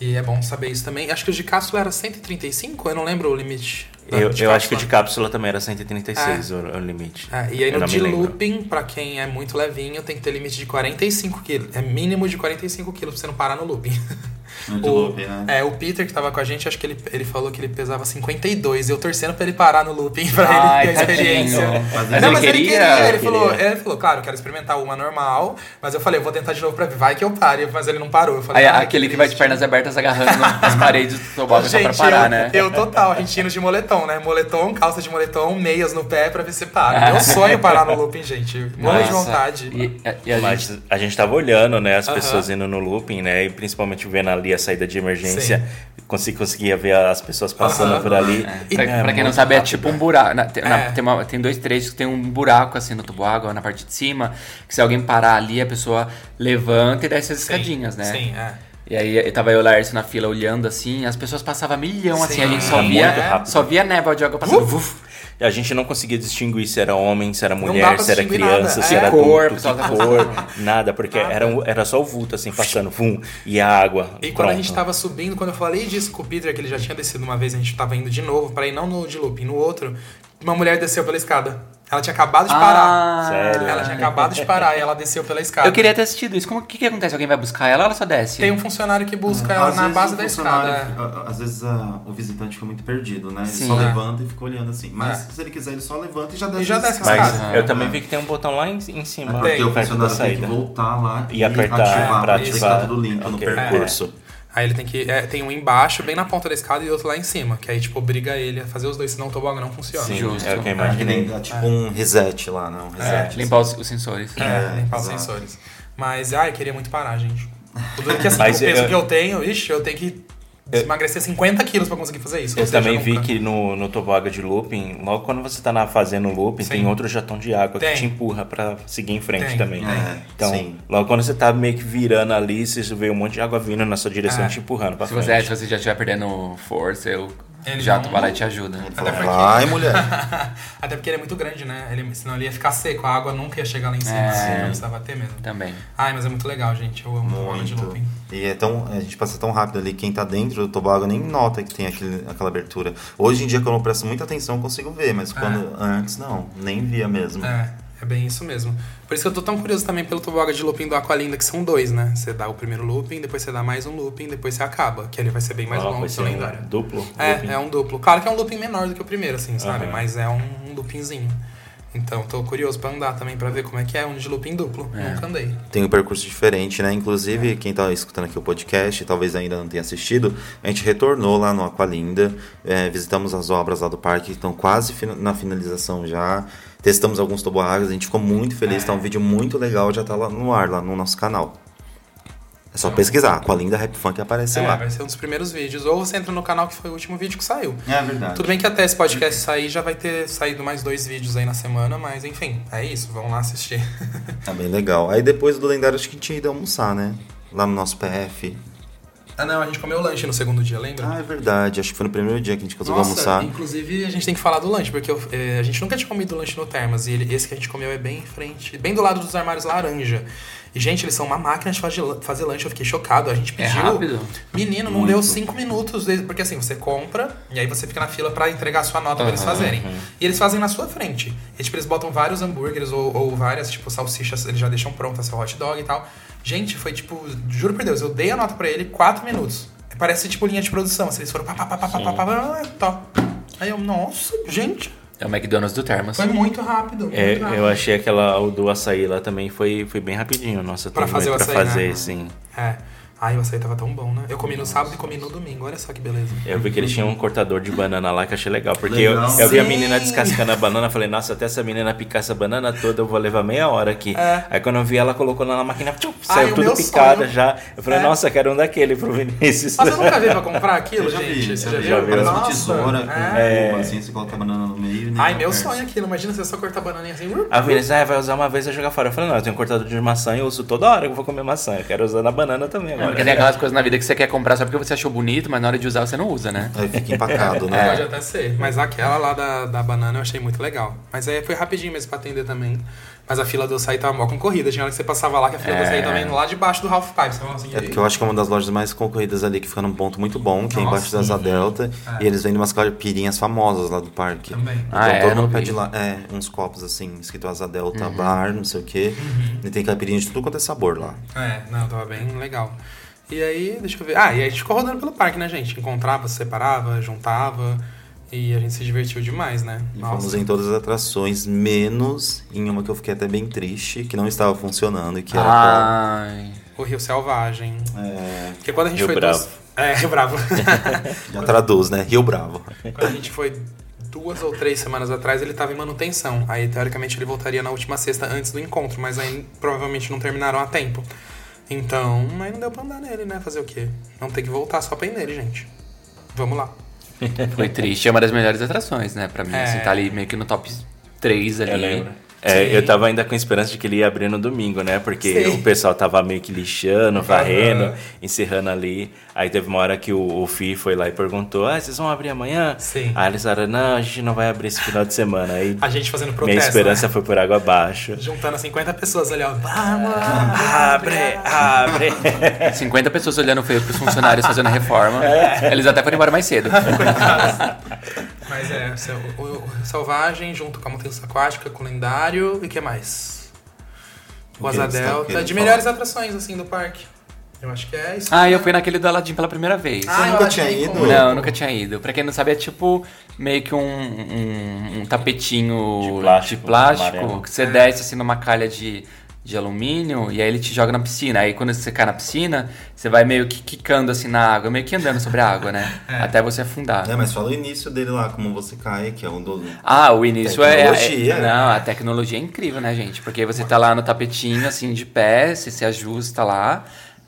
E é bom saber isso também. Acho que o de cápsula era 135, eu não lembro o limite.
Eu, eu acho que o de cápsula também era 136 é. o, o limite.
É, e aí eu no de looping, pra quem é muito levinho, tem que ter limite de 45 quilos. É mínimo de 45 quilos pra você não parar no looping.
o, looping, né?
É, o Peter que tava com a gente, acho que ele, ele falou que ele pesava 52. E eu torcendo pra ele parar no looping pra
Ai,
ele ter a experiência.
Mas, não, mas ele queria.
Ele, Falou, ele falou, claro, quero experimentar uma normal. Mas eu falei, eu vou tentar de novo pra ver. Vai que eu pare. Mas ele não parou. Eu falei,
Aí, aquele que, que vai de pernas abertas agarrando nas paredes do tobogã só pra parar,
eu,
né?
Eu total, a gente indo de moletom, né? Moletom, calça de moletom, meias no pé pra ver se para. Meu sonho parar no looping, gente. Morro de vontade.
E, e a, Mas gente... a gente tava olhando, né, as pessoas indo no looping, né? E principalmente vendo ali a saída de emergência. Consegui, conseguia ver as pessoas passando por ali.
É. Pra, é, pra quem não sabe, rápido. é tipo um buraco. Na, tem, é. na, tem, uma, tem, dois trechos que tem um buraco assim no tubo água, na parte de cima. Que se alguém parar ali, a pessoa levanta e desce as escadinhas, né?
Sim, é.
E aí tava eu e o Lárcio na fila olhando assim, as pessoas passavam milhão Sim, assim, a gente só via, só via névoa de água passando. Uf.
A gente não conseguia distinguir se era homem, se era mulher, se era criança, nada. se é. era
cor,
adulto, que cor, nada, porque era, era só o vulto assim passando, vum, e a água.
E quando a gente tava subindo, quando eu falei disso com o Peter, que ele já tinha descido uma vez, a gente tava indo de novo para ir não no de looping, no outro, uma mulher desceu pela escada. Ela tinha acabado de parar.
Ah,
Sério?
Ela tinha acabado de parar e ela desceu pela escada.
Eu queria ter assistido isso. Como que, que acontece? Alguém vai buscar ela ou ela só desce?
Tem um funcionário que busca ela na base da escada.
É. Às vezes a, o visitante fica muito perdido, né? Ele Sim, só é. levanta e fica olhando assim. Mas é. se ele quiser, ele só levanta e já desce. E
já desce a escada.
Mas eu também vi que tem um botão lá em, em cima.
É porque o funcionário tem que voltar lá
e, e apertar ativar, pra
ativar tudo limpo okay. no percurso.
Aí ele tem que. É, tem um embaixo, bem na ponta da escada, e outro lá em cima. Que aí, tipo, obriga ele a fazer os dois, senão o tobogã não funciona.
Sim,
Justo.
É o que eu imaginei.
É, tipo um reset lá, não? Um reset.
É, limpar os, os sensores.
É, é limpar exato. os sensores. Mas, ai, eu queria muito parar, gente. Tudo que assim, o peso eu... que eu tenho, ixi, eu tenho que eu, emagrecer 50 quilos pra conseguir fazer isso.
Eu também vi que no, no toboágua de looping, logo quando você tá na, fazendo looping, Sim. tem outro jetão de água tem. que te empurra pra seguir em frente tem. também. É, então, Sim. logo quando você tá meio que virando ali, você vê um monte de água vindo na sua direção é. te empurrando pra
se
frente.
Você, se você já estiver perdendo força, eu Ele Já não... e te ajuda.
Até porque... Vai, mulher.
Até porque ele é muito grande, né? Ele, senão ele ia ficar seco, a água nunca ia chegar lá em cima. É... Não precisava ter mesmo.
Também.
Ai, mas é muito legal, gente. Eu amo muito. de looping.
E é tão, a gente passa tão rápido ali, quem tá dentro do toboágua nem nota que tem aquele, aquela abertura. Hoje em dia, quando eu presto muita atenção, eu consigo ver, mas quando é. antes não, nem via mesmo.
É. É bem isso mesmo. Por isso que eu tô tão curioso também pelo toboágua de looping do Aqualinda, que são dois, né? Você dá o primeiro looping, depois você dá mais um looping, depois você acaba. Que ele vai ser bem mais ah, longo o lendário.
Um duplo?
É, looping. é um duplo. Claro que é um looping menor do que o primeiro, assim, sabe? Uhum. Mas é um, um loopingzinho. Então, tô curioso para andar também para ver como é que é um de looping duplo. É. Nunca andei.
Tem um percurso diferente, né? Inclusive, é. quem tá escutando aqui o podcast, talvez ainda não tenha assistido, a gente retornou lá no Aqualinda, é, visitamos as obras lá do parque, que estão quase na finalização já. Testamos alguns toboáguas, a gente ficou muito feliz, é. tá um vídeo muito legal, já tá lá no ar, lá no nosso canal. É só pesquisar, com a linda Rap Funk aparece é, lá.
Vai ser um dos primeiros vídeos. Ou você entra no canal que foi o último vídeo que saiu.
É verdade.
Tudo bem que até esse podcast sair já vai ter saído mais dois vídeos aí na semana, mas enfim, é isso, vamos lá assistir.
Tá bem legal. Aí depois do lendário acho que tinha ido almoçar, né? Lá no nosso PF.
Ah, não, a gente comeu lanche no segundo dia, lembra?
Ah, é verdade. Acho que foi no primeiro dia que a gente conseguiu almoçar.
Inclusive, a gente tem que falar do lanche, porque eu, é, a gente nunca tinha comido lanche no Termas. E ele, esse que a gente comeu é bem em frente, bem do lado dos armários laranja. E, gente, eles são uma máquina de fazer, fazer lanche. Eu fiquei chocado. A gente é pediu. É rápido? Menino, não Muito. deu cinco minutos. Porque assim, você compra e aí você fica na fila para entregar a sua nota uhum, pra eles fazerem. Uhum. E eles fazem na sua frente. E, tipo, eles botam vários hambúrgueres ou, ou várias, tipo, salsichas. Eles já deixam pronta seu hot dog e tal. Gente, foi tipo, juro por Deus, eu dei a nota para ele quatro minutos. Parece tipo linha de produção. Se eles foram pá, pá, pá, pá, pá, pá, pá, pá, tá. Aí eu, nossa, gente.
É o McDonald's do Termas.
Foi muito rápido. Muito
é,
rápido.
Eu achei aquela o do açaí lá também foi, foi bem rapidinho. Nossa,
pra fazer o açaí, pra
fazer,
né?
sim.
É. Ai, o açaí tava tão bom, né? Eu comi no sábado e comi no domingo. Olha só que beleza.
Eu vi que eles tinham um cortador de banana lá que eu achei legal. Porque legal. Eu, eu vi a menina descascando a banana. Falei, nossa, até essa menina picar essa banana toda, eu vou levar meia hora aqui. É. Aí quando eu vi ela colocou na máquina, tchum, saiu Ai, tudo picada sonho. já. Eu falei, é. nossa, quero um daquele pro Vinícius.
Mas eu nunca vi pra comprar aquilo, gente? Vi,
você já, já viu? Parece uma tesoura. É. Com, assim, você coloca a banana no meio.
Ai, meu sonho aquilo. Imagina você só cortar a bananinha assim.
A Vinícius, ah, vai usar uma vez e jogar fora. Eu falei, não, eu tenho um cortador de maçã e eu uso toda hora que eu vou comer maçã. Eu quero usar na banana também agora.
Porque tem aquelas coisas na vida que você quer comprar só porque você achou bonito, mas na hora de usar você não usa, né?
Aí fica empacado, né?
Pode até ser. Mas aquela lá da, da banana eu achei muito legal. Mas aí foi rapidinho mesmo pra atender também. Mas a fila do açaí tava mó concorrida. Tinha hora que você passava lá que a fila é. do açaí tava indo lá debaixo do Half Pipe. Assim,
é porque eu acho que é uma das lojas mais concorridas ali, que fica num ponto muito bom, que Nossa, é embaixo da Asa Delta. É. E eles vendem umas caipirinhas famosas lá do parque.
Também.
Então ah, todo é, mundo pede lá é, uns copos assim, escrito Asa Delta uhum. Bar, não sei o quê. Uhum. E tem caipirinha de tudo quanto é sabor lá.
É, não, tava bem legal. E aí, deixa eu ver. Ah, e aí a gente ficou rodando pelo parque, né, gente? Encontrava, separava, juntava. E a gente se divertiu demais, né?
E Nossa. fomos em todas as atrações, menos em uma que eu fiquei até bem triste, que não estava funcionando e que era
Ai.
o Rio Selvagem.
É.
Porque quando a gente
Rio
foi
Bravo.
Duas... É, Rio Bravo.
Já traduz, né? Rio Bravo.
Quando a gente foi duas ou três semanas atrás, ele estava em manutenção. Aí, teoricamente, ele voltaria na última sexta antes do encontro, mas aí provavelmente não terminaram a tempo. Então, aí não deu pra andar nele, né? Fazer o quê? Vamos ter que voltar só pra ir nele, gente. Vamos lá.
Foi triste. É uma das melhores atrações, né? Pra mim. É. Assim, tá ali meio que no top 3 ali.
Eu lembro. É, eu tava ainda com esperança de que ele ia abrir no domingo, né? Porque Sim. o pessoal tava meio que lixando, varrendo, uhum. encerrando ali. Aí teve uma hora que o, o Fi foi lá e perguntou: Ah, vocês vão abrir amanhã?
Sim.
Aí eles falaram: Não, a gente não vai abrir esse final de semana. Aí
a gente fazendo protesto.
Minha esperança né? foi por água abaixo.
Juntando 50 pessoas ali, ó. Vamos!
Abre, abre!
50 pessoas olhando feio pros funcionários fazendo reforma. É. Eles até foram embora mais cedo.
Mas é, o, o, o Selvagem junto com a Montanha Aquática, com o Lendário e o que mais? O Asa Delta. De melhores atrações, assim, do parque. Eu acho que é isso.
Ah, eu fui naquele do Aladdin pela primeira vez.
Ah, Você nunca tinha ido?
Não, eu nunca tinha ido. Pra quem não sabe, é tipo meio que um, um, um tapetinho de plástico, de plástico que você é. desce assim numa calha de de alumínio e aí ele te joga na piscina. Aí quando você cai na piscina, você vai meio que quicando assim na água, meio que andando sobre a água, né? É. Até você afundar.
É, mas fala o início dele lá, como você cai, que é um do.
Ah, o início é, é. Não, a tecnologia é incrível, né, gente? Porque você tá lá no tapetinho, assim, de pé, você se ajusta lá.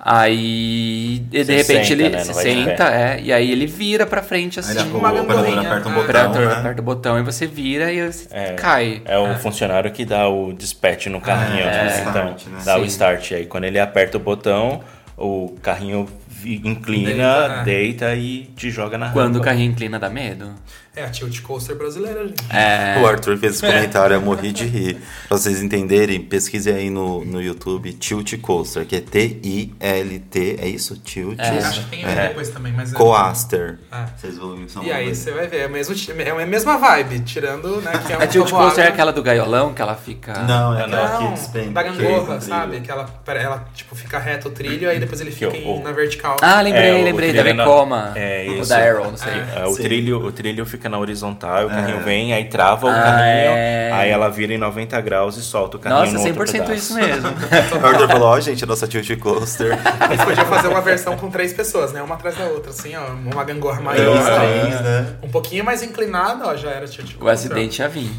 Aí, de Você repente, senta, ele né? se senta, é, e aí ele vira pra frente assim. Aí
uma gangorrinha. Aperta um botão, aperta,
né? aperta o botão e você vira e você é, cai.
É o é. funcionário que dá o dispatch no carrinho. É, né? então, start, né? dá Sim. o start. Aí quando ele aperta o botão, o carrinho inclina, deita, deita e te joga na
Quando rampa. o carrinho inclina dá medo?
É a tilt coaster brasileira, gente.
É. O Arthur fez esse comentário, eu morri de rir. Pra vocês entenderem, pesquise aí no, no YouTube Tilt Coaster, que é T-I-L-T, é isso? Tilt.
É. Acho que tem é. depois também, mas...
É Coaster.
É. Vocês vão E aí você vai ver, é, mesmo, é a mesma vibe, tirando, né, que é um
A Tilt Coaster é aquela do gaiolão, que ela fica...
Não, é aquela
não, que despenca. Da gangorra, sabe? Que ela, ela, tipo, fica reto o trilho, aí depois ele fica em, na vertical.
Ah, lembrei, lembrei, da Vekoma.
É, isso.
O da Arrow, não sei.
o, trilho, o trilho fica na horizontal, o carrinho é. vem, aí trava o ah, carrinho, é. aí ela vira em 90 graus e solta o carrinho
Nossa,
no 100%
isso mesmo.
o Arthur falou, ó, oh, gente, a nossa tilt coaster.
Eles podiam fazer uma versão com três pessoas, né? Uma atrás da outra, assim, ó. Uma gangorra maior. Três, né? Um pouquinho mais inclinada, ó, já era tilt coaster.
O acidente ia vir.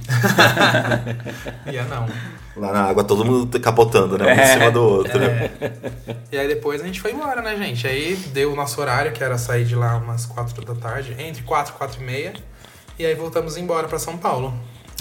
ia não.
Lá na água, todo mundo capotando, né? Um é, em cima do outro. É.
E aí depois a gente foi embora, né, gente? Aí deu o nosso horário, que era sair de lá umas 4 da tarde, entre 4 e 4 e meia. E aí voltamos embora para São Paulo.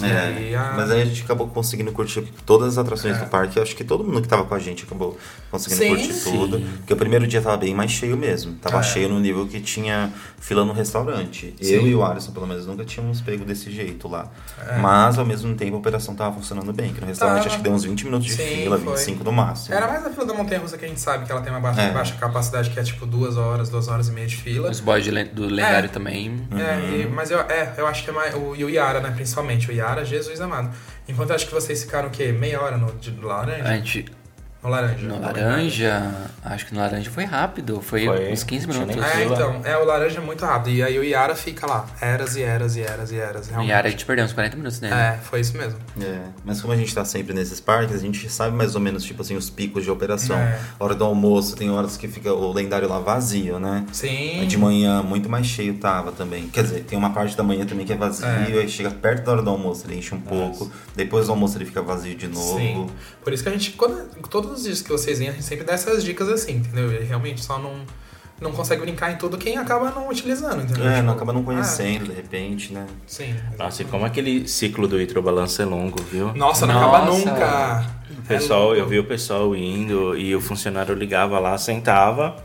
É, a... mas aí a gente acabou conseguindo curtir todas as atrações é. do parque. Acho que todo mundo que tava com a gente acabou conseguindo sim, curtir sim. tudo. Porque o primeiro dia tava bem mais cheio mesmo. Tava é. cheio no nível que tinha fila no restaurante. Sim. Eu e o Alisson, pelo menos, nunca tínhamos pego desse jeito lá. É. Mas, ao mesmo tempo, a operação tava funcionando bem. Que no restaurante tava. acho que deu uns 20 minutos de fila, foi. 25 no máximo.
Era mais a fila da Montanha Russa que a gente sabe que ela tem uma baixa, é. baixa capacidade, que é tipo duas horas, duas horas e meia de fila.
Os boys do lendário também.
Uhum. É, e, mas eu, é, eu acho que é mais. O, e o Yara, né? Principalmente. O Yara, Jesus amado. Enquanto acho que vocês ficaram o quê? Meia hora no de laranja?
A gente.
No laranja.
No laranja, acho que no laranja foi rápido, foi, foi uns 15 minutos.
É, então, é, o laranja é muito rápido. E aí o Yara fica lá, eras e eras e eras e eras.
Realmente. O Yara a gente perdeu uns 40 minutos nele.
É, foi isso mesmo.
É, mas como a gente tá sempre nesses parques, a gente sabe mais ou menos, tipo assim, os picos de operação. É. Hora do almoço, tem horas que fica o lendário lá vazio, né?
Sim.
de manhã, muito mais cheio tava também. Quer dizer, tem uma parte da manhã também que é vazio, é. aí chega perto da hora do almoço, ele enche um pouco. Depois do almoço ele fica vazio de novo. Sim.
Por isso que a gente, quando, todos os dias que vocês vêm, a gente sempre dá essas dicas assim, entendeu? Ele realmente só não, não consegue brincar em tudo quem acaba não utilizando, entendeu?
É, não tipo, acaba não conhecendo, ah, de repente, né?
Sim.
Nossa, e como aquele ciclo do hidrobalanço é longo, viu?
Nossa, não Nossa. acaba nunca.
O pessoal, é eu vi o pessoal indo e o funcionário ligava lá, sentava,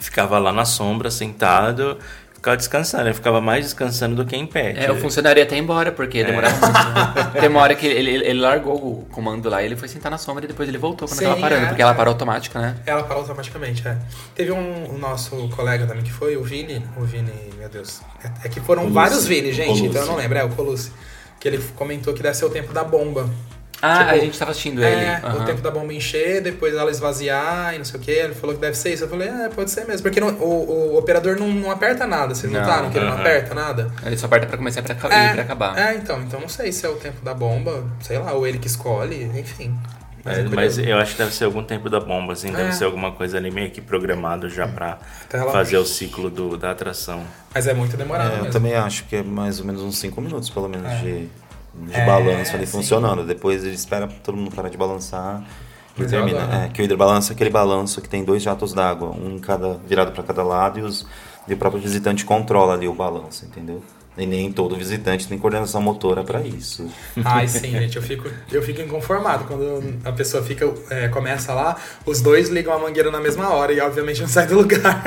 ficava lá na sombra, sentado, ficava descansando. Ele ficava mais descansando do que em pé.
É, o funcionário ia até embora, porque é. demorava muito. Tem uma hora que ele, ele, largou o comando lá e ele foi sentar na sombra e depois ele voltou quando Sim, tava parando, é, porque ela parou automática, né?
Ela parou automaticamente, é. Teve um o nosso colega também que foi, o Vini. O Vini, meu Deus. É, é que foram Colucci. vários Vini, gente, Colucci. então eu não lembro. É, o Colucci. Que ele comentou que deve ser o tempo da bomba.
Ah, tipo, a gente tava assistindo
é,
ele.
Uhum. O tempo da bomba encher, depois ela esvaziar e não sei o que. Ele falou que deve ser isso. Eu falei, é, pode ser mesmo. Porque não, o, o, operador não, não aperta nada. Vocês não, notaram que ele não aperta nada?
Ele só aperta pra começar pra, é, pra acabar.
É, então. Então não sei se é o tempo da bomba, sei lá, ou ele que escolhe, enfim.
Mas, é, mas, eu acho que deve ser algum tempo da bomba, assim, deve é. ser alguma coisa ali meio que programado já pra fazer o ciclo do, da atração.
Mas é muito demorado. É,
eu também acho que é mais ou menos uns 5 minutos, pelo menos, é. de de é, balanço ali sim. funcionando. Depois ele espera todo mundo parar de balançar e termina. É, que o hidrobalanço é aquele balanço que tem dois jatos d'água, um cada, virado para cada lado e, os, e o próprio visitante controla ali o balanço, entendeu? E nem todo visitante tem coordenação motora para isso.
Ai, sim, gente, eu fico, eu fico inconformado quando a pessoa fica, é, começa lá, os dois ligam a mangueira na mesma hora e obviamente não sai do lugar.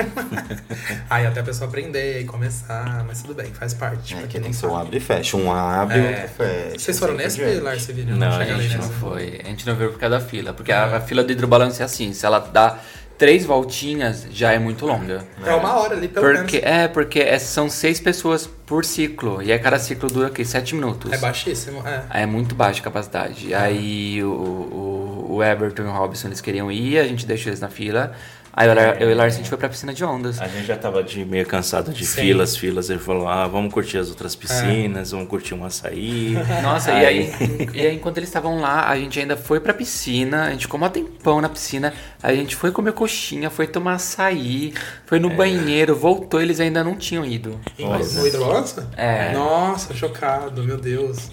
Aí até a pessoa aprender e começar, mas tudo bem, faz parte.
É, que nem se um abre e fecha, um abre e é. outro fecha.
Vocês foram nesse, Lars,
Não, não a gente não foi. A gente não veio por causa da fila, porque a, a fila do hidrobalanço é assim, se ela dá três voltinhas já é muito longa.
É uma hora ali, pelo
porque, menos. É, porque é, são seis pessoas por ciclo. E aí cada ciclo dura aqui sete minutos.
É baixíssimo, é.
É muito baixa a capacidade. É. Aí o, o, o Everton e o Robson eles queriam ir, a gente deixou eles na fila. Aí eu, e o Lars, a gente foi pra piscina de ondas.
A gente já tava de meio cansado de Sim. filas, filas. Ele falou, ah, vamos curtir as outras piscinas, é. vamos curtir um açaí.
Nossa, aí... e, aí, e aí enquanto eles estavam lá, a gente ainda foi pra piscina, a gente ficou um tempão na piscina, a gente foi comer coxinha, foi tomar açaí, foi no é. banheiro, voltou, eles ainda não tinham ido.
No hidrolança?
É.
Nossa, chocado, meu Deus.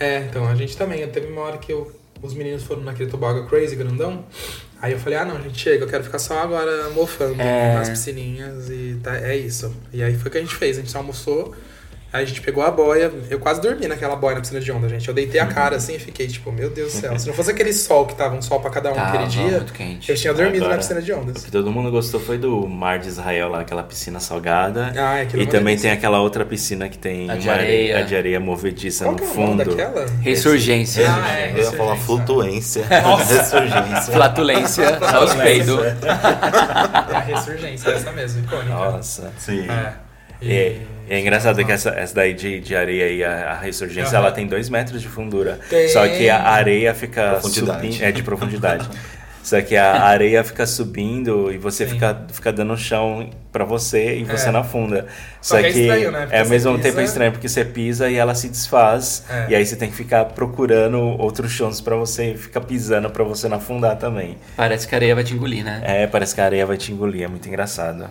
É, então, a gente também, teve uma hora que eu, os meninos foram naquele tobago crazy grandão, Aí eu falei, ah não, gente, chega, eu quero ficar só agora mofando é... nas piscininhas e tá, é isso. E aí foi o que a gente fez, a gente almoçou, Aí a gente pegou a boia, eu quase dormi naquela boia na piscina de onda, gente. Eu deitei a cara assim e fiquei tipo, meu Deus do céu. Se não fosse aquele sol que tava um sol pra cada um aquele dia,
muito quente.
eu tinha dormido
Agora,
na piscina de ondas.
O que todo mundo gostou foi do Mar de Israel lá, aquela piscina salgada.
Ah, aquilo é
e também tem aquela outra piscina que tem
A de
uma
areia.
a de areia movediça
Qual
no
que é o nome
fundo.
daquela?
Ressurgência.
Ah, é,
Eu ia falar
ressurgência.
flutuência.
Nossa.
Ressurgência.
Flatulência, aos peidos.
É a ressurgência, essa mesmo, icônica.
Nossa.
Sim.
É.
E é, é engraçado que essa, essa daí de, de areia aí, a, a ressurgência,
Aham.
ela tem dois metros de fundura.
Tem.
Só que a areia fica
Profundidade.
subindo. É de profundidade. Só que a areia fica subindo e você
Sim.
fica, fica dando chão pra você e você
É.
não afunda.
Só que é estranho, né? Porque
é ao
você
mesmo
pisa-
tempo estranho porque você pisa e ela se desfaz.
É.
E aí você tem que ficar procurando outros chãos pra você ficar pisando pra você não afundar também.
Parece que a areia vai te engolir, né?
É, parece que a areia vai te engolir, é muito engraçado.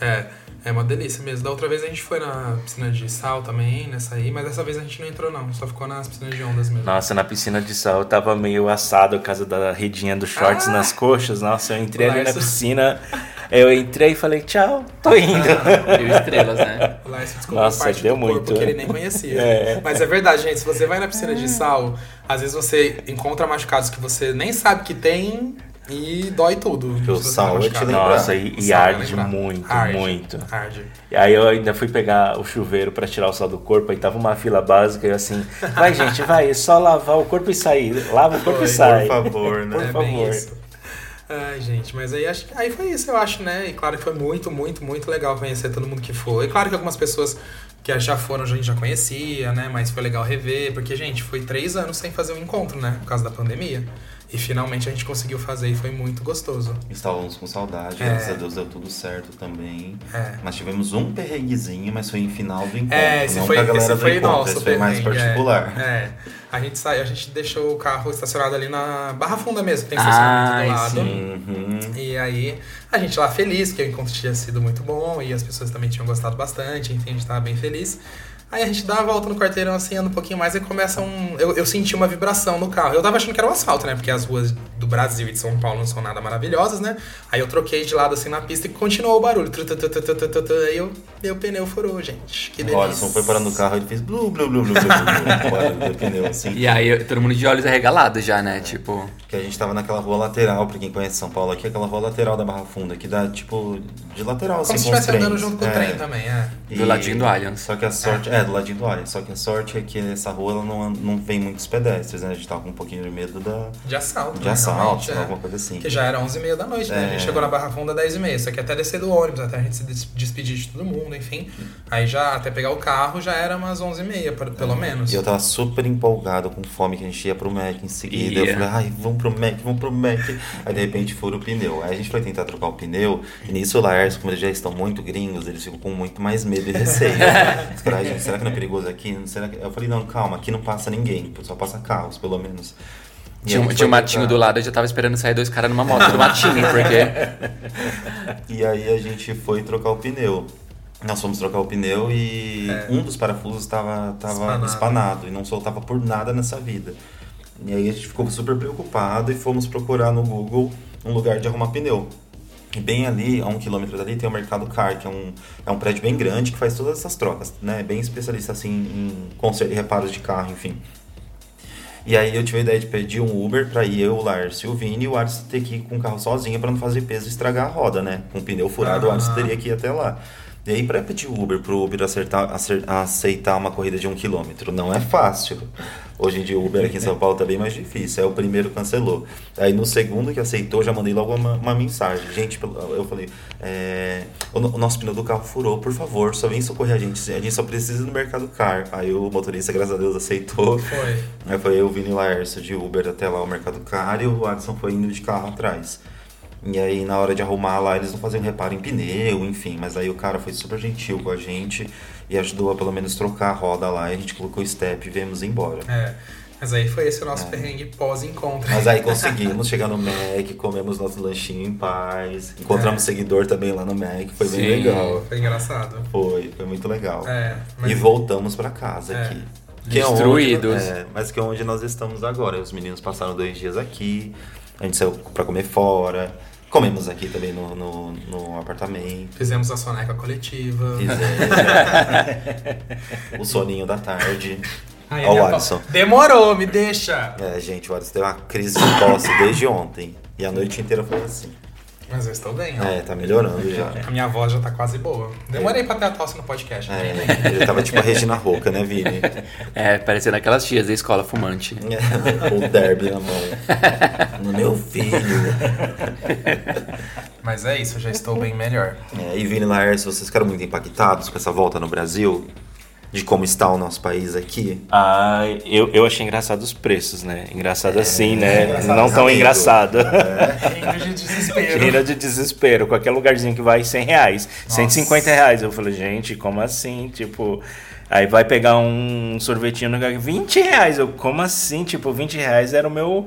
É, é uma delícia mesmo. Da outra vez a gente foi na piscina de sal também, nessa aí, mas dessa vez a gente não entrou não, só ficou nas piscinas de ondas mesmo.
Nossa, na piscina de sal eu tava meio assado por causa da redinha dos shorts
Ah!
nas coxas. Nossa, eu entrei ali na piscina, eu entrei e falei, tchau, tô indo.
Mil estrelas, né?
O Lars descobriu
Nossa,
parte
deu
do
muito,
corpo que ele nem conhecia.
É.
Mas é verdade, gente, se você vai na piscina de sal, às vezes você encontra machucados que você nem sabe que tem e dói tudo.
Porque o
você
sal
tá
é te lembrar.
Nossa, e, e
vai
arde muito,
Arde,
muito.
Arde.
E aí eu ainda fui pegar o chuveiro pra tirar o sal do corpo, aí tava uma fila básica e eu assim, vai gente, vai, é só lavar o corpo e sair. Lava o corpo
Foi,
e sai.
Por favor, né?
Por
é
favor.
Ai, gente, mas aí, acho, aí foi isso, eu acho, né? E claro que foi muito, muito, muito legal conhecer todo mundo que foi. E claro que algumas pessoas que já foram a gente já conhecia, né? Mas foi legal rever, porque, gente, foi três anos sem fazer um encontro, né? Por causa da pandemia. E finalmente a gente conseguiu fazer e foi muito gostoso.
Estávamos com saudade,
É.
graças a Deus deu tudo certo também.
É.
Mas tivemos um perrenguezinho, mas foi em final do encontro.
É, esse
não
foi,
galera
esse
do
foi
encontro,
nosso.
esse foi mais
é.
particular.
É, A gente saiu, a gente deixou o carro estacionado ali na Barra Funda mesmo, tem estacionamento do lado.
Uhum.
E aí, a gente lá feliz, que o encontro tinha sido muito bom e as pessoas também tinham gostado bastante, enfim, a gente tava bem feliz. Aí a gente dá a volta no quarteirão assim, anda um pouquinho mais e começa um. Eu, eu senti uma vibração no carro. Eu tava achando que era o asfalto, né? Porque as ruas do Brasil e de São Paulo não são nada maravilhosas, né? Aí eu troquei de lado assim na pista e continuou o barulho. Tru, tru, tru, tru, tru, tru, tru. Aí eu, meu pneu furou, gente. Que
O
delícia.
Alisson foi parando no carro e ele fez blu, blu, blu, blu, blu, blu, pneu, assim.
E aí todo mundo de olhos arregalados já, né? Tipo.
Que a gente tava naquela rua lateral, pra quem conhece São Paulo aqui, aquela rua lateral da Barra Funda, que dá, tipo, de lateral,
Como
assim,
se
com os
estivesse andando junto com o
É.
trem também, é.
Do ladinho do Allianz.
Só que a sorte. É. do ladinho do Allianz. Só que a sorte é que essa rua ela não, não vem muitos pedestres, né? A gente tava com um pouquinho de medo da.
De assalto.
De
né,
assalto,
é.
alguma coisa assim.
Que já era 11h30 da noite, né? A gente
É.
chegou na Barra Funda 10h30. Só que até descer do ônibus, até a gente se des- despedir de todo mundo, enfim. Aí já, até pegar o carro, já era umas 11h30, por- pelo menos.
E eu tava super empolgado, com fome, que a gente ia pro Mac em seguida.
Ia.
Eu falei, ai, vamos pro Mac, vamos pro Mac. Aí de repente fura o pneu. Aí a gente foi tentar trocar o pneu. E nisso o Laércio, como eles já estão muito gringos, eles ficam com muito mais medo e receio. Os caras, "Ai, gente, será que não é perigoso aqui? Será que... Eu falei, não, calma, aqui não passa ninguém, só passa carros, pelo menos. E
Tinha, um- tinha um matinho
tentar-
do lado, eu já tava esperando sair dois caras numa moto do matinho, porque.
E aí a gente foi trocar o pneu. Nós fomos trocar o pneu e um dos parafusos estava tava
Espanado.
espanado. e não soltava por nada nessa vida. E aí a gente ficou super preocupado e fomos procurar no Google um lugar de arrumar pneu. E bem ali, a um quilômetro dali, tem o Mercado Car, que é um, é um prédio bem grande que faz todas essas trocas, né? Bem especialista assim em conserto e reparos de carro, enfim. E aí eu tive a ideia de pedir um Uber pra ir eu, o Lars e o Vini, e o Ars ter que ir com o carro sozinho pra não fazer peso e estragar a roda, né? Com o pneu furado, o Ars
Aham.
teria que ir até lá. E aí, pra pedir o Uber pro Uber acertar, acer- aceitar uma corrida de um quilômetro, não é fácil. Hoje em dia o Uber aqui em São Paulo tá bem mais difícil. Aí o primeiro cancelou. Aí no segundo que aceitou, já mandei logo uma, uma mensagem. Gente, eu falei, é, o, o nosso pneu do carro furou, por favor, só vem socorrer a gente. A gente só precisa ir no Mercado Car. Aí o motorista, graças a Deus, aceitou.
Foi.
Aí foi eu, o Vini o Laércio de Uber até lá o Mercado Car e o Adson foi indo de carro atrás. E aí na hora de arrumar lá eles não faziam reparo em pneu, enfim, mas aí o cara foi super gentil com a gente e ajudou a pelo menos trocar a roda lá e a gente colocou o step e viemos embora.
É. Mas aí foi esse o nosso perrengue pós-encontro.
Mas aí conseguimos chegar no Mac, comemos nosso lanchinho em paz, encontramos seguidor também lá no Mac, foi bem
Sim.
legal.
Foi engraçado.
Foi, foi muito legal.
É, mas-
E voltamos pra casa
É.
aqui. Que é onde-
Destruídos.
é, mas que é onde nós estamos agora. Os meninos passaram dois dias aqui, a gente saiu pra comer fora. Comemos aqui também no, no, no apartamento.
Fizemos a soneca coletiva. Fizemos.
o soninho da tarde.
Ó, o Alisson. Demorou, me deixa.
É, gente, o Alisson teve uma crise de tosse desde ontem. E a noite inteira foi assim.
Mas eu estou bem, ó.
É, tá melhorando já.
A minha voz já tá quase boa. Demorei é. pra ter a tosse no podcast.
É, né? ele tava tipo a Regina Roca, né, Vini?
É, parecendo aquelas tias da escola fumante.
É, o derby na mão. No meu filho.
Mas é isso, eu já estou bem melhor.
É, e Vini Laércio, vocês ficaram muito impactados com essa volta no Brasil? De como está o nosso país aqui?
Ah, eu, eu achei engraçado os preços, né? Engraçado é, assim, né? Engraçado Não tão engraçado.
É. de desespero.
De desespero. Qualquer lugarzinho que vai 100 reais, Nossa. 150 reais. Eu falei, gente, como assim? Tipo... Aí vai pegar um sorvetinho no lugar 20 reais. Eu, como assim? Tipo, 20 reais era o meu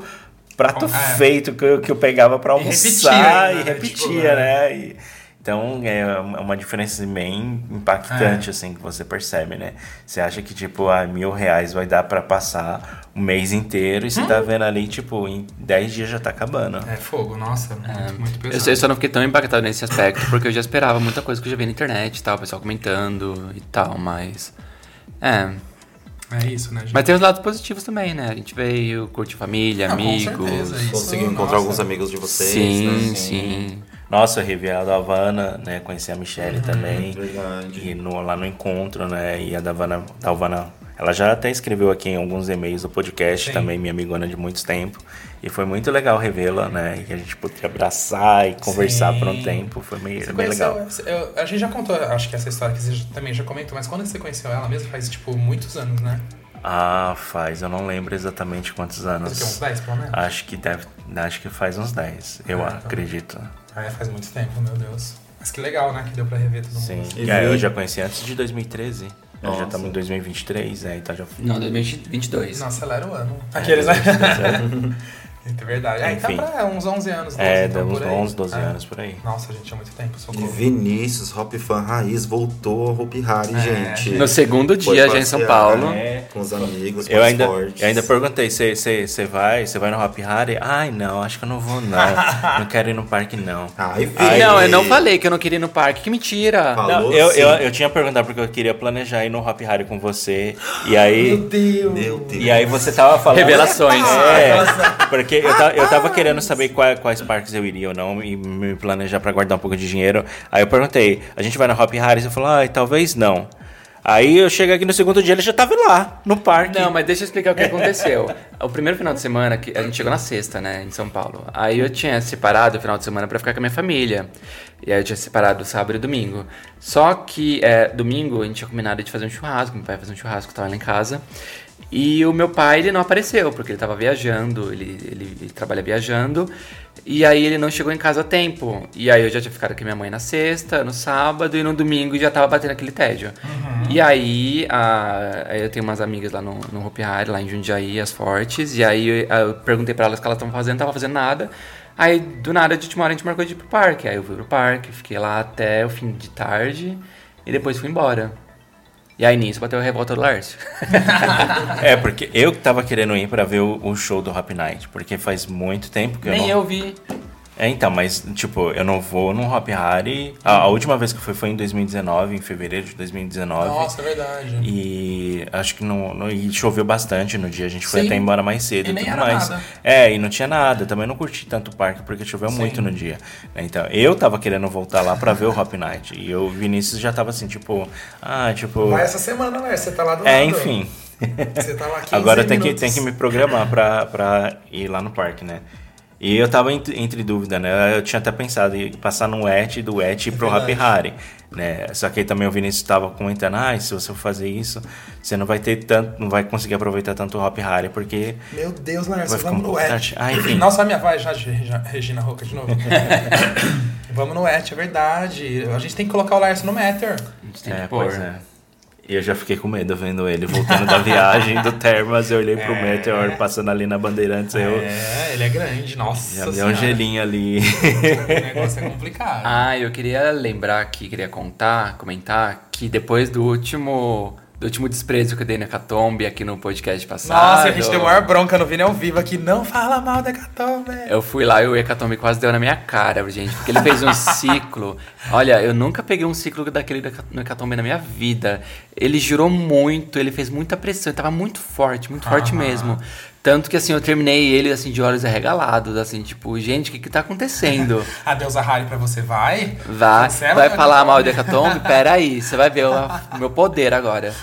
prato é. feito que eu, que eu pegava para almoçar e repetia, e repetia tipo, né? E, então é uma diferença bem impactante, é. assim, que você percebe, né? Você acha que, tipo, ah, mil reais vai dar para passar o mês inteiro e você hum. tá vendo ali, tipo, em 10 dias já tá acabando.
É fogo, nossa, muito, é. muito pesado.
Eu, eu, só não fiquei tão impactado nesse aspecto, porque eu já esperava muita coisa que eu já vi na internet e tal, o pessoal comentando e tal, mas. É.
É isso, né, gente?
Mas tem os lados positivos também, né? A gente veio, curte família, não, amigos.
Conseguiu encontrar alguns amigos de vocês.
Sim, né? sim.
Nossa, eu revi a da Havana, né? Conheci a Michelle uhum, também. Verdade. E no, lá no encontro, né? E a da Havana, da Havana, ela já até escreveu aqui em alguns e-mails do podcast Sim. também, minha amigona de muito tempo. E foi muito legal revê-la, né? E a gente podia abraçar e conversar Sim. por um tempo. Foi meio, bem legal.
Eu, a gente já contou, acho que essa história que você também já comentou, mas quando você conheceu ela mesmo, faz tipo muitos anos, né?
Ah, faz. Eu não lembro exatamente quantos anos.
Mas que uns 10, pelo menos?
Acho que deve. Acho que faz uns 10, eu ah, então. acredito.
Ah, faz muito tempo, meu Deus. Mas que legal, né? Que deu pra rever todo
Sim.
mundo.
Sim, é, eu já conheci antes de 2013. Nós já estamos em 2023, é, então já...
Não, 2022.
Não, acelera o ano. Aqueles, é, né? É verdade. É, então pra uns 11 anos. 12,
é, então, uns 11, 12 é. anos por aí.
Nossa, gente, há muito tempo. Socorro.
E Vinícius, Hop Fan Raiz, voltou ao Hop Harry, é. gente.
No segundo dia, já em São Paulo.
É. Com os amigos,
eu ainda. Eu ainda perguntei, você vai, vai no Hop Harry? Ai, não, acho que eu não vou não. não quero ir no parque não.
Ai,
Ai, não, eu não falei que eu não queria ir no parque. Que mentira.
Não, eu, eu, eu, tinha perguntado porque eu queria planejar ir no Hop Harry com você. E aí...
Meu Deus.
Meu Deus.
E aí você tava falando...
Revelações.
É, porque eu, eu tava querendo saber quais, quais parques eu iria ou não e me planejar para guardar um pouco de dinheiro. Aí eu perguntei, a gente vai na Hop Harris? Eu falei, ah, talvez não. Aí eu cheguei aqui no segundo dia, ele já tava lá, no parque.
Não, mas deixa eu explicar o que aconteceu. o primeiro final de semana, que a gente chegou na sexta, né, em São Paulo. Aí eu tinha separado o final de semana para ficar com a minha família. E aí eu tinha separado sábado e domingo. Só que é, domingo a gente tinha combinado de fazer um churrasco, meu pai ia fazer um churrasco, tava lá em casa. E o meu pai, ele não apareceu, porque ele estava viajando, ele, ele, ele, trabalha viajando, e aí ele não chegou em casa a tempo. E aí eu já tinha ficado com minha mãe na sexta, no sábado, e no domingo já tava batendo aquele tédio. Uhum. E aí, a, eu tenho umas amigas lá no, no Hopi Hari, lá em Jundiaí, as Fortes, e aí eu, eu perguntei para elas o que elas estavam fazendo, não tava fazendo nada. Aí, do nada, de última hora, a gente marcou de ir pro parque. Aí eu fui pro parque, fiquei lá até o fim de tarde, e depois fui embora. E aí nisso bateu a revolta do Lárcio.
é, porque eu que tava querendo ir para ver o, o, show do Happy Night, porque faz muito tempo que
Nem
eu
não... eu vi.
É, então, mas, tipo, eu não vou no Hop Harry. A, a, última vez que eu fui foi em 2019, em fevereiro de 2019.
Nossa, é verdade.
E acho que não, não e choveu bastante no dia. A gente foi Sim. até embora mais cedo
e, e
tudo mais.
Nada.
É, e não tinha nada. Também não curti tanto o parque porque choveu Sim. muito no dia. Então, eu tava querendo voltar lá pra ver o Hop Night. E o Vinícius já tava assim, tipo, ah, tipo.
Vai essa semana, né? Você tá lá do
É,
lado.
enfim.
Você tá lá 15
Agora tem que, tem que me programar pra, pra ir lá no parque, né? E eu tava entre, entre dúvida, né? Eu tinha até pensado em passar no ET do ET pro é Happy Harry, né? Só que aí também o Vinícius estava comentando, ah, se você for fazer isso, você não vai ter tanto, não vai conseguir aproveitar tanto o Happy Harry, porque...
Meu Deus, Larissa, vamos um no ET.
Ah, enfim.
Nossa, a minha voz já Regina Roca de novo. vamos no ET, é verdade. A gente tem que colocar o Larson no Matter.
A gente tem é, que pôr.
É. E eu já fiquei com medo vendo ele voltando da viagem do Termas. Eu olhei pro é... Meteor passando ali na Bandeirantes.
É,
eu...
ele é grande, nossa. Já
deu um gelinho ali.
O negócio é complicado.
Ah, eu queria lembrar aqui, queria contar, comentar que depois do último do último desprezo que eu dei na Hecatombe aqui no podcast passado.
Nossa, a gente deu maior bronca no Vini ao vivo aqui. Não fala mal da Hecatombe.
Eu fui lá e o Hecatombe quase deu na minha cara, gente. Porque ele fez um ciclo. Olha, eu nunca peguei um ciclo daquele no Hecatombe na minha vida. Ele girou muito, ele fez muita pressão. Ele tava muito forte, muito forte mesmo. Tanto que assim, eu terminei ele assim de olhos arregalados, assim, tipo, gente, o que que tá acontecendo?
a deusa Harry pra você vai?
Vai. Vai falar mal do Hecatombe? Pera aí, você vai ver o, meu poder agora.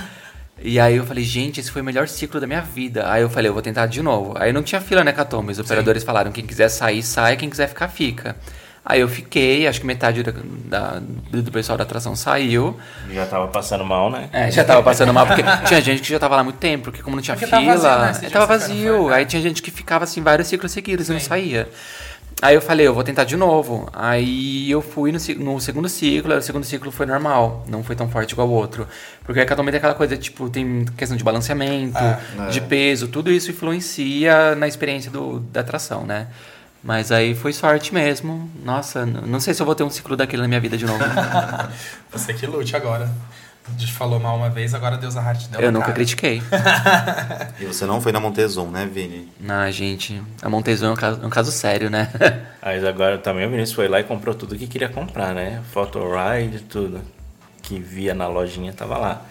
E aí eu falei, gente, esse foi o melhor ciclo da minha vida. Aí eu falei, eu vou tentar de novo. Aí não tinha fila, né, Hecatombe? Os operadores falaram, quem quiser sair, sai, quem quiser ficar, fica. Aí eu fiquei, acho que metade da, da, do pessoal da atração saiu.
Já tava passando mal, né?
É, já tava passando mal, porque tinha gente que já tava lá muito tempo, porque como não tinha porque fila. Tava vazio, né? tava vazio. Aí tinha gente que ficava assim vários ciclos seguidos Sim. e não saía. Aí eu falei, eu vou tentar de novo. Aí eu fui no, no, segundo ciclo, o segundo ciclo foi normal, não foi tão forte igual o outro. Porque a catomia tem aquela coisa, tipo, tem questão de balanceamento, ah, de peso, tudo isso influencia na experiência do, da atração, né? Mas aí foi sorte mesmo. Nossa, não sei se eu vou ter um ciclo daquele na minha vida de novo.
Você que lute agora. A gente falou mal uma vez, agora Deus a te deu
Eu nunca cara. critiquei.
e você não foi na Montezum, né, Vini?
Não, gente. A Montezum é um caso, é um caso sério, né?
Mas agora também o Vinícius foi lá e comprou tudo que queria comprar, né? Photo ride, tudo. Que via na lojinha, tava lá.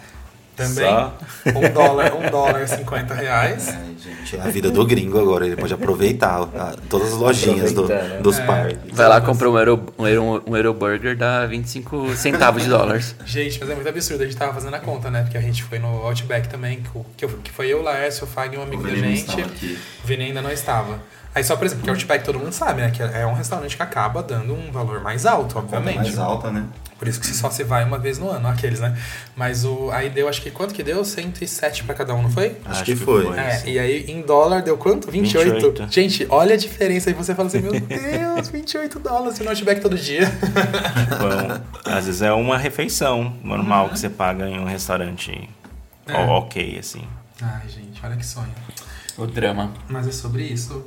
Também. Só... Um dólar, um dólar, 50 reais.
É, gente, é a vida do gringo agora. Ele pode aproveitar todas as lojinhas do, né? dos é. parques.
Vai lá comprar um Euro, um, Euro, um Euro Burger, dá 25 centavos de dólares.
Gente, mas é muito absurdo. A gente tava fazendo a conta, né? Porque a gente foi no Outback também, que, que foi eu, Laércio, o Fag e um amigo da gente. O Vini ainda não estava. Aí só, por exemplo, que o Outback todo mundo sabe, né? Que é um restaurante que acaba dando um valor mais alto, obviamente.
Mais alta, né?
Por isso que só se vai uma vez no ano, aqueles, né? Mas o aí deu, acho que quanto que deu? 107 para cada um, não foi?
Acho, acho que, foi. foi
é, e aí em dólar deu quanto? 28. 28. Gente, olha a diferença. Aí você fala assim, meu Deus, 28 dólares não tiver todo dia.
Bom, às vezes é uma refeição normal uhum. que você paga em um restaurante é. ok, assim.
Ai, gente, olha que sonho.
O drama.
Mas é sobre isso.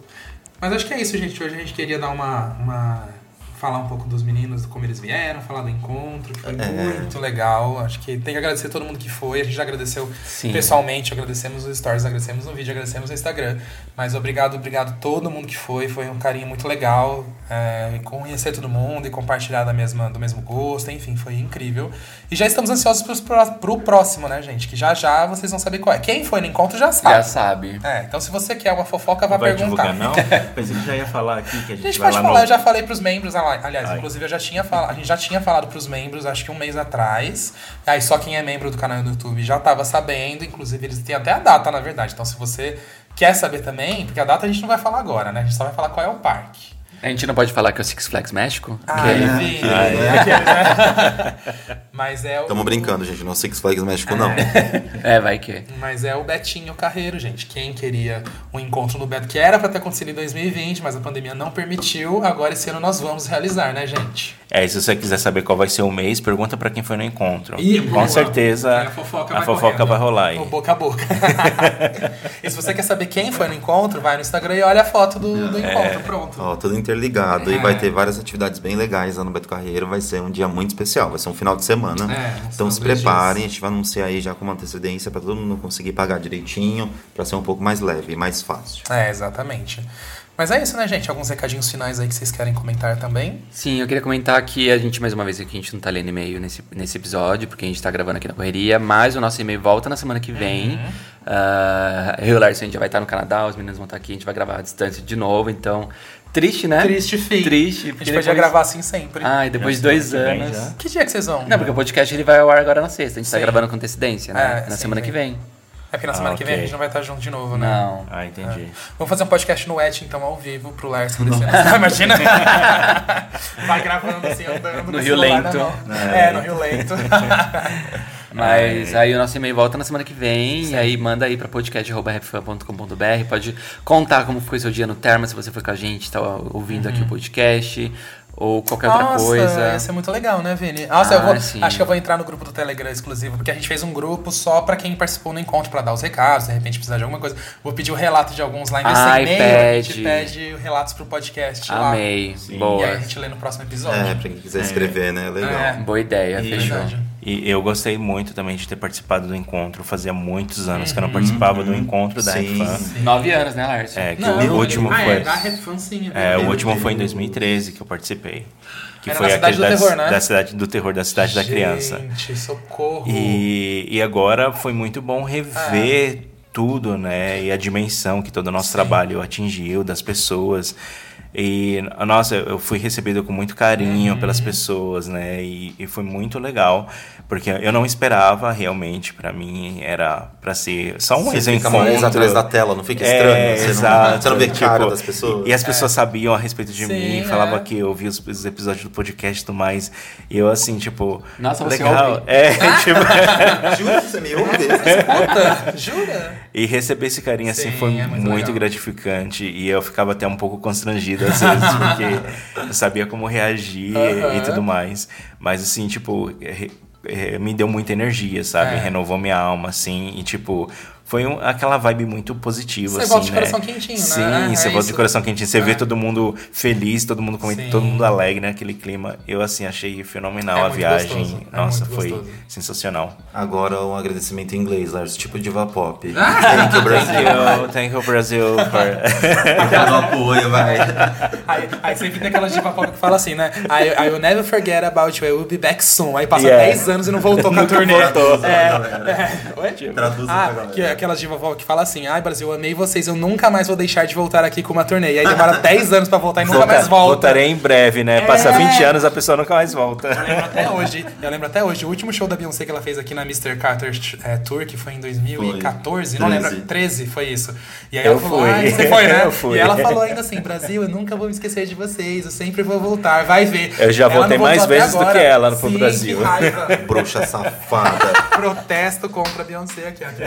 Mas acho que é isso, gente. Hoje a gente queria dar uma, uma falar um pouco dos meninos, como eles vieram, falar do encontro, que foi é. muito legal. Acho que tem que agradecer todo mundo que foi. A gente já agradeceu Sim. pessoalmente, agradecemos os stories, agradecemos no vídeo, agradecemos no Instagram. Mas obrigado, obrigado todo mundo que foi. Foi um carinho muito legal. É, conhecer todo mundo e compartilhar da mesma, do mesmo gosto. Enfim, foi incrível. E já estamos ansiosos pro, pro próximo, né, gente? Que já já vocês vão saber qual é. Quem foi no encontro já sabe.
Já sabe.
É, então se você quer uma fofoca, vá perguntar.
Divulgar, não? Pensei que já ia falar aqui que a gente, a gente
vai
pode
falar, no... eu já falei pros membros, Aliás, Ai. inclusive eu já tinha falado, a gente já tinha falado pros membros, acho que um mês atrás. Aí só quem é membro do canal do YouTube já tava sabendo, inclusive eles têm até a data, na verdade. Então se você quer saber também, porque a data a gente não vai falar agora, né? A gente só vai falar qual é o parque.
A gente não pode falar que é o Six Flags México?
Ah, que... é, enfim. Ah, é. Mas é o.
Estamos brincando, gente. Não é o Six Flags México, não.
É, vai que.
Mas é o Betinho Carreiro, gente. Quem queria um encontro no Beto, que era para ter acontecido em 2020, mas a pandemia não permitiu. Agora esse ano nós vamos realizar, né, gente?
É, e se você quiser saber qual vai ser o mês, pergunta para quem foi no encontro. E, Com boa. certeza a fofoca, a vai, fofoca vai rolar aí.
boca a boca. e se você quer saber quem foi no encontro, vai no Instagram e olha a foto do, do encontro. É. Pronto.
Ó, tudo interligado. É. E vai ter várias atividades bem legais lá no Beto Carreiro. Vai ser um dia muito especial. Vai ser um final de semana. É, então se preparem. Dias. A gente vai anunciar aí já com uma antecedência para todo mundo conseguir pagar direitinho, para ser um pouco mais leve e mais fácil.
É, exatamente. Mas é isso, né, gente? Alguns recadinhos finais aí que vocês querem comentar também?
Sim, eu queria comentar que a gente, mais uma vez, aqui a gente não tá lendo e-mail nesse, nesse episódio, porque a gente tá gravando aqui na correria, mas o nosso e-mail volta na semana que vem. Uhum. Uh, eu e o Larson, a gente já vai estar no Canadá, os meninos vão estar aqui, a gente vai gravar à distância de novo, então Triste, né?
Triste, fim.
Triste.
A gente depois... podia gravar assim sempre.
Ah, e depois de dois anos.
Que dia que vocês vão?
Não, porque o podcast ele vai ao ar agora na sexta. A gente tá sim. tá gravando com antecedência, né? É, na sim, semana sim. que vem.
É porque na semana ah, que vem a gente não vai estar junto de novo, né?
Não.
Ah, entendi. É.
Vamos fazer um podcast no Et, então, ao vivo, pro Lars Imagina? vai gravando assim, andando.
No Rio Lento.
É, no Rio Lento.
Mas aí o nosso e-mail volta na semana que vem. Sim. E aí manda aí pra podcast.rapfan.com.br. Pode contar como foi seu dia no Terma, se você foi com a gente, tá ouvindo uhum. aqui o podcast ou qualquer
Nossa,
outra coisa.
Nossa, isso é muito legal, né, Vini? Nossa, ah, eu vou, acho que eu vou entrar no grupo do Telegram exclusivo, porque a gente fez um grupo só para quem participou no encontro, para dar os recados, de repente precisar de alguma coisa. Vou pedir o relato de alguns lá em
Ai,
e-mail,
pede.
a gente pede relatos pro podcast
Amei.
lá.
Boa.
E aí a gente lê no próximo episódio.
É, pra quem quiser escrever, né? Legal. É.
Boa ideia, e fechou. Verdade.
E eu gostei muito também de ter participado do encontro. Fazia muitos anos uhum, que eu não uhum. participava uhum. do encontro da Refan.
Nove anos, né, Lars?
É, que não, o último ah, foi. É,
da Refan, sim.
É, o último foi em 2013 que eu participei. Que
Era
foi
na cidade do
da,
terror, né?
Da cidade do terror, da cidade
Gente,
da criança.
Gente, socorro.
E, e agora foi muito bom rever. É tudo, né? E a dimensão que todo o nosso Sim. trabalho atingiu das pessoas. E, nossa, eu fui recebido com muito carinho uhum. pelas pessoas, né? E, e, foi muito legal, porque eu não esperava realmente, para mim era para ser só um você
encontro. mais atrás da tela, não fica estranho.
É,
você,
exato,
não, você não vê tipo, cara das pessoas.
E as pessoas é. sabiam a respeito de Sim, mim, falavam é. que eu ouvia os, os, episódios do podcast e tudo mais. E eu assim, tipo,
nossa,
legal.
Você
é, tipo...
Jura você me ouve?
Escuta, jura?
E receber esse carinho assim foi é muito, muito gratificante e eu ficava até um pouco constrangido às vezes, porque eu sabia como reagir uhum. e tudo mais. Mas assim, tipo, me deu muita energia, sabe? É. Renovou minha alma, assim, e tipo, foi um, aquela vibe muito positiva,
você
assim,
volta de
né?
coração quentinho,
Sim,
né?
Sim, você
é
volta
isso.
de coração quentinho. Você é. vê todo mundo feliz, todo mundo comenta, todo mundo alegre naquele clima. Eu, assim, achei fenomenal
é
a viagem.
Gostoso. É
Nossa, foi sensacional.
Agora um agradecimento em inglês, Lars, tipo diva pop.
Thank you, Brasil. Thank you, Brasil.
For... apoio, vai.
Aí, aí sempre tem aquela diva pop que fala assim, né? I, I will never forget about you, I will be back soon. Aí passa
yeah.
10 anos e não voltou com a turnê.
Voltou.
É, é. Oi?
Traduz
ah, que, aquela diva pop que fala assim: ai, Brasil, eu amei vocês, eu nunca mais vou deixar de voltar aqui com uma turnê. E aí demora 10 anos pra voltar e nunca Volta, mais volta.
Voltarei em breve, né? É. Passa 20 anos, a pessoa nunca mais volta.
Eu lembro até hoje, eu lembro até hoje, o último show da Beyoncé que ela fez aqui na Mr. Carter é, Tour, que foi em 2014, foi. não lembro, 13 foi isso. E aí
eu
ela falou,
fui.
ai, você foi, né?
Eu fui.
E ela falou ainda assim, Brasil, eu nunca vou me esquecer de vocês, eu sempre vou voltar, vai ver.
Eu já voltei mais vezes do que ela no Sim, Brasil.
Que raiva.
Bruxa safada.
Protesto contra a Beyoncé aqui. aqui.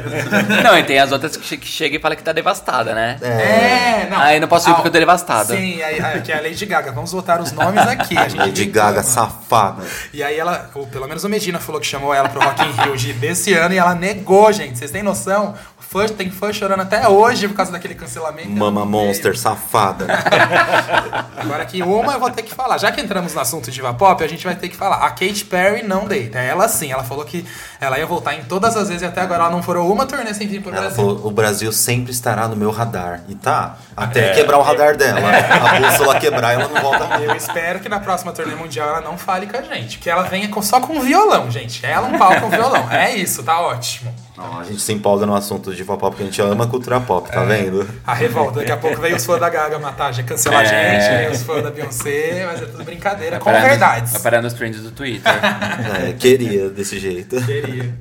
Não, e tem as outras que, que chegam e falam que tá devastada, né?
É, é não.
Aí não posso ir porque eu tô devastada.
Sim, aí, aqui é a Lady Gaga. Vamos botar os nomes aqui. A gente
Lady Gaga, safada.
E aí ela, ou pelo menos o Medina falou que chamou ela pro Rock in Rio de, desse ano e ela negou, gente. Vocês têm noção? Fã, tem fã chorando até hoje por causa daquele cancelamento.
Mama Monster, safada.
Agora aqui, uma eu vou ter que falar. Já que entramos no assunto de pop, a gente vai ter que falar. A Katy Perry não deita. Ela sim, ela falou que ela ia voltar em todas as vezes e até agora ela não foram uma turnê sem vir pro
ela
Brasil.
Falou, o Brasil sempre estará no meu radar. E tá, até é, quebrar o radar dela. a bússola quebrar, ela não volta
mesmo. Eu espero que na próxima turnê mundial ela não fale com a gente. Que ela venha com, só com violão, gente. Ela um palco com violão. É isso, tá ótimo.
Não, a gente se empolga no assunto de pop porque a gente ama cultura pop, tá é, vendo?
A revolta. Daqui a pouco vem os fãs da Gaga matar, já cancelar é. a gente, vem os fãs da Beyoncé, mas é tudo brincadeira, com verdades.
Vai parar nos trends do Twitter.
é, queria desse jeito.
Queria.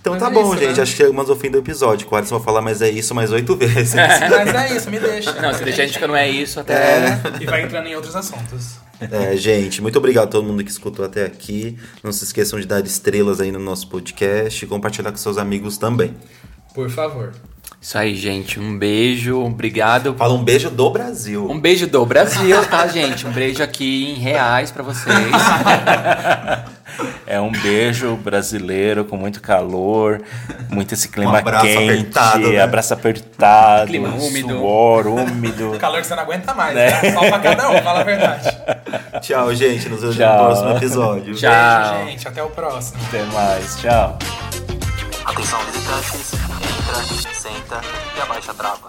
Então mas tá é bom, isso, gente. Né? Acho que chegamos ao fim do episódio. O Alisson vai falar, mas é isso mais oito vezes.
mas é isso, me deixa.
Não, se deixa a gente que não é isso até.
É. E vai entrando em outros assuntos.
É, gente, muito obrigado a todo mundo que escutou até aqui. Não se esqueçam de dar estrelas aí no nosso podcast e compartilhar com seus amigos também.
Por favor.
Isso aí, gente. Um beijo, obrigado.
Fala um beijo do Brasil.
Um beijo do Brasil, tá, gente? Um beijo aqui em reais para vocês.
É um beijo brasileiro com muito calor, muito esse clima um
abraço
quente,
apertado, né?
abraço apertado,
clima úmido,
suor úmido.
calor que você não aguenta mais, né? né? Só pra cada um, fala a verdade.
Tchau, gente. Nos vemos no próximo episódio.
Tchau.
Beijo, gente. Até o próximo.
Até mais. Tchau.
Atenção, visitantes. Entra, senta e abaixa a trava.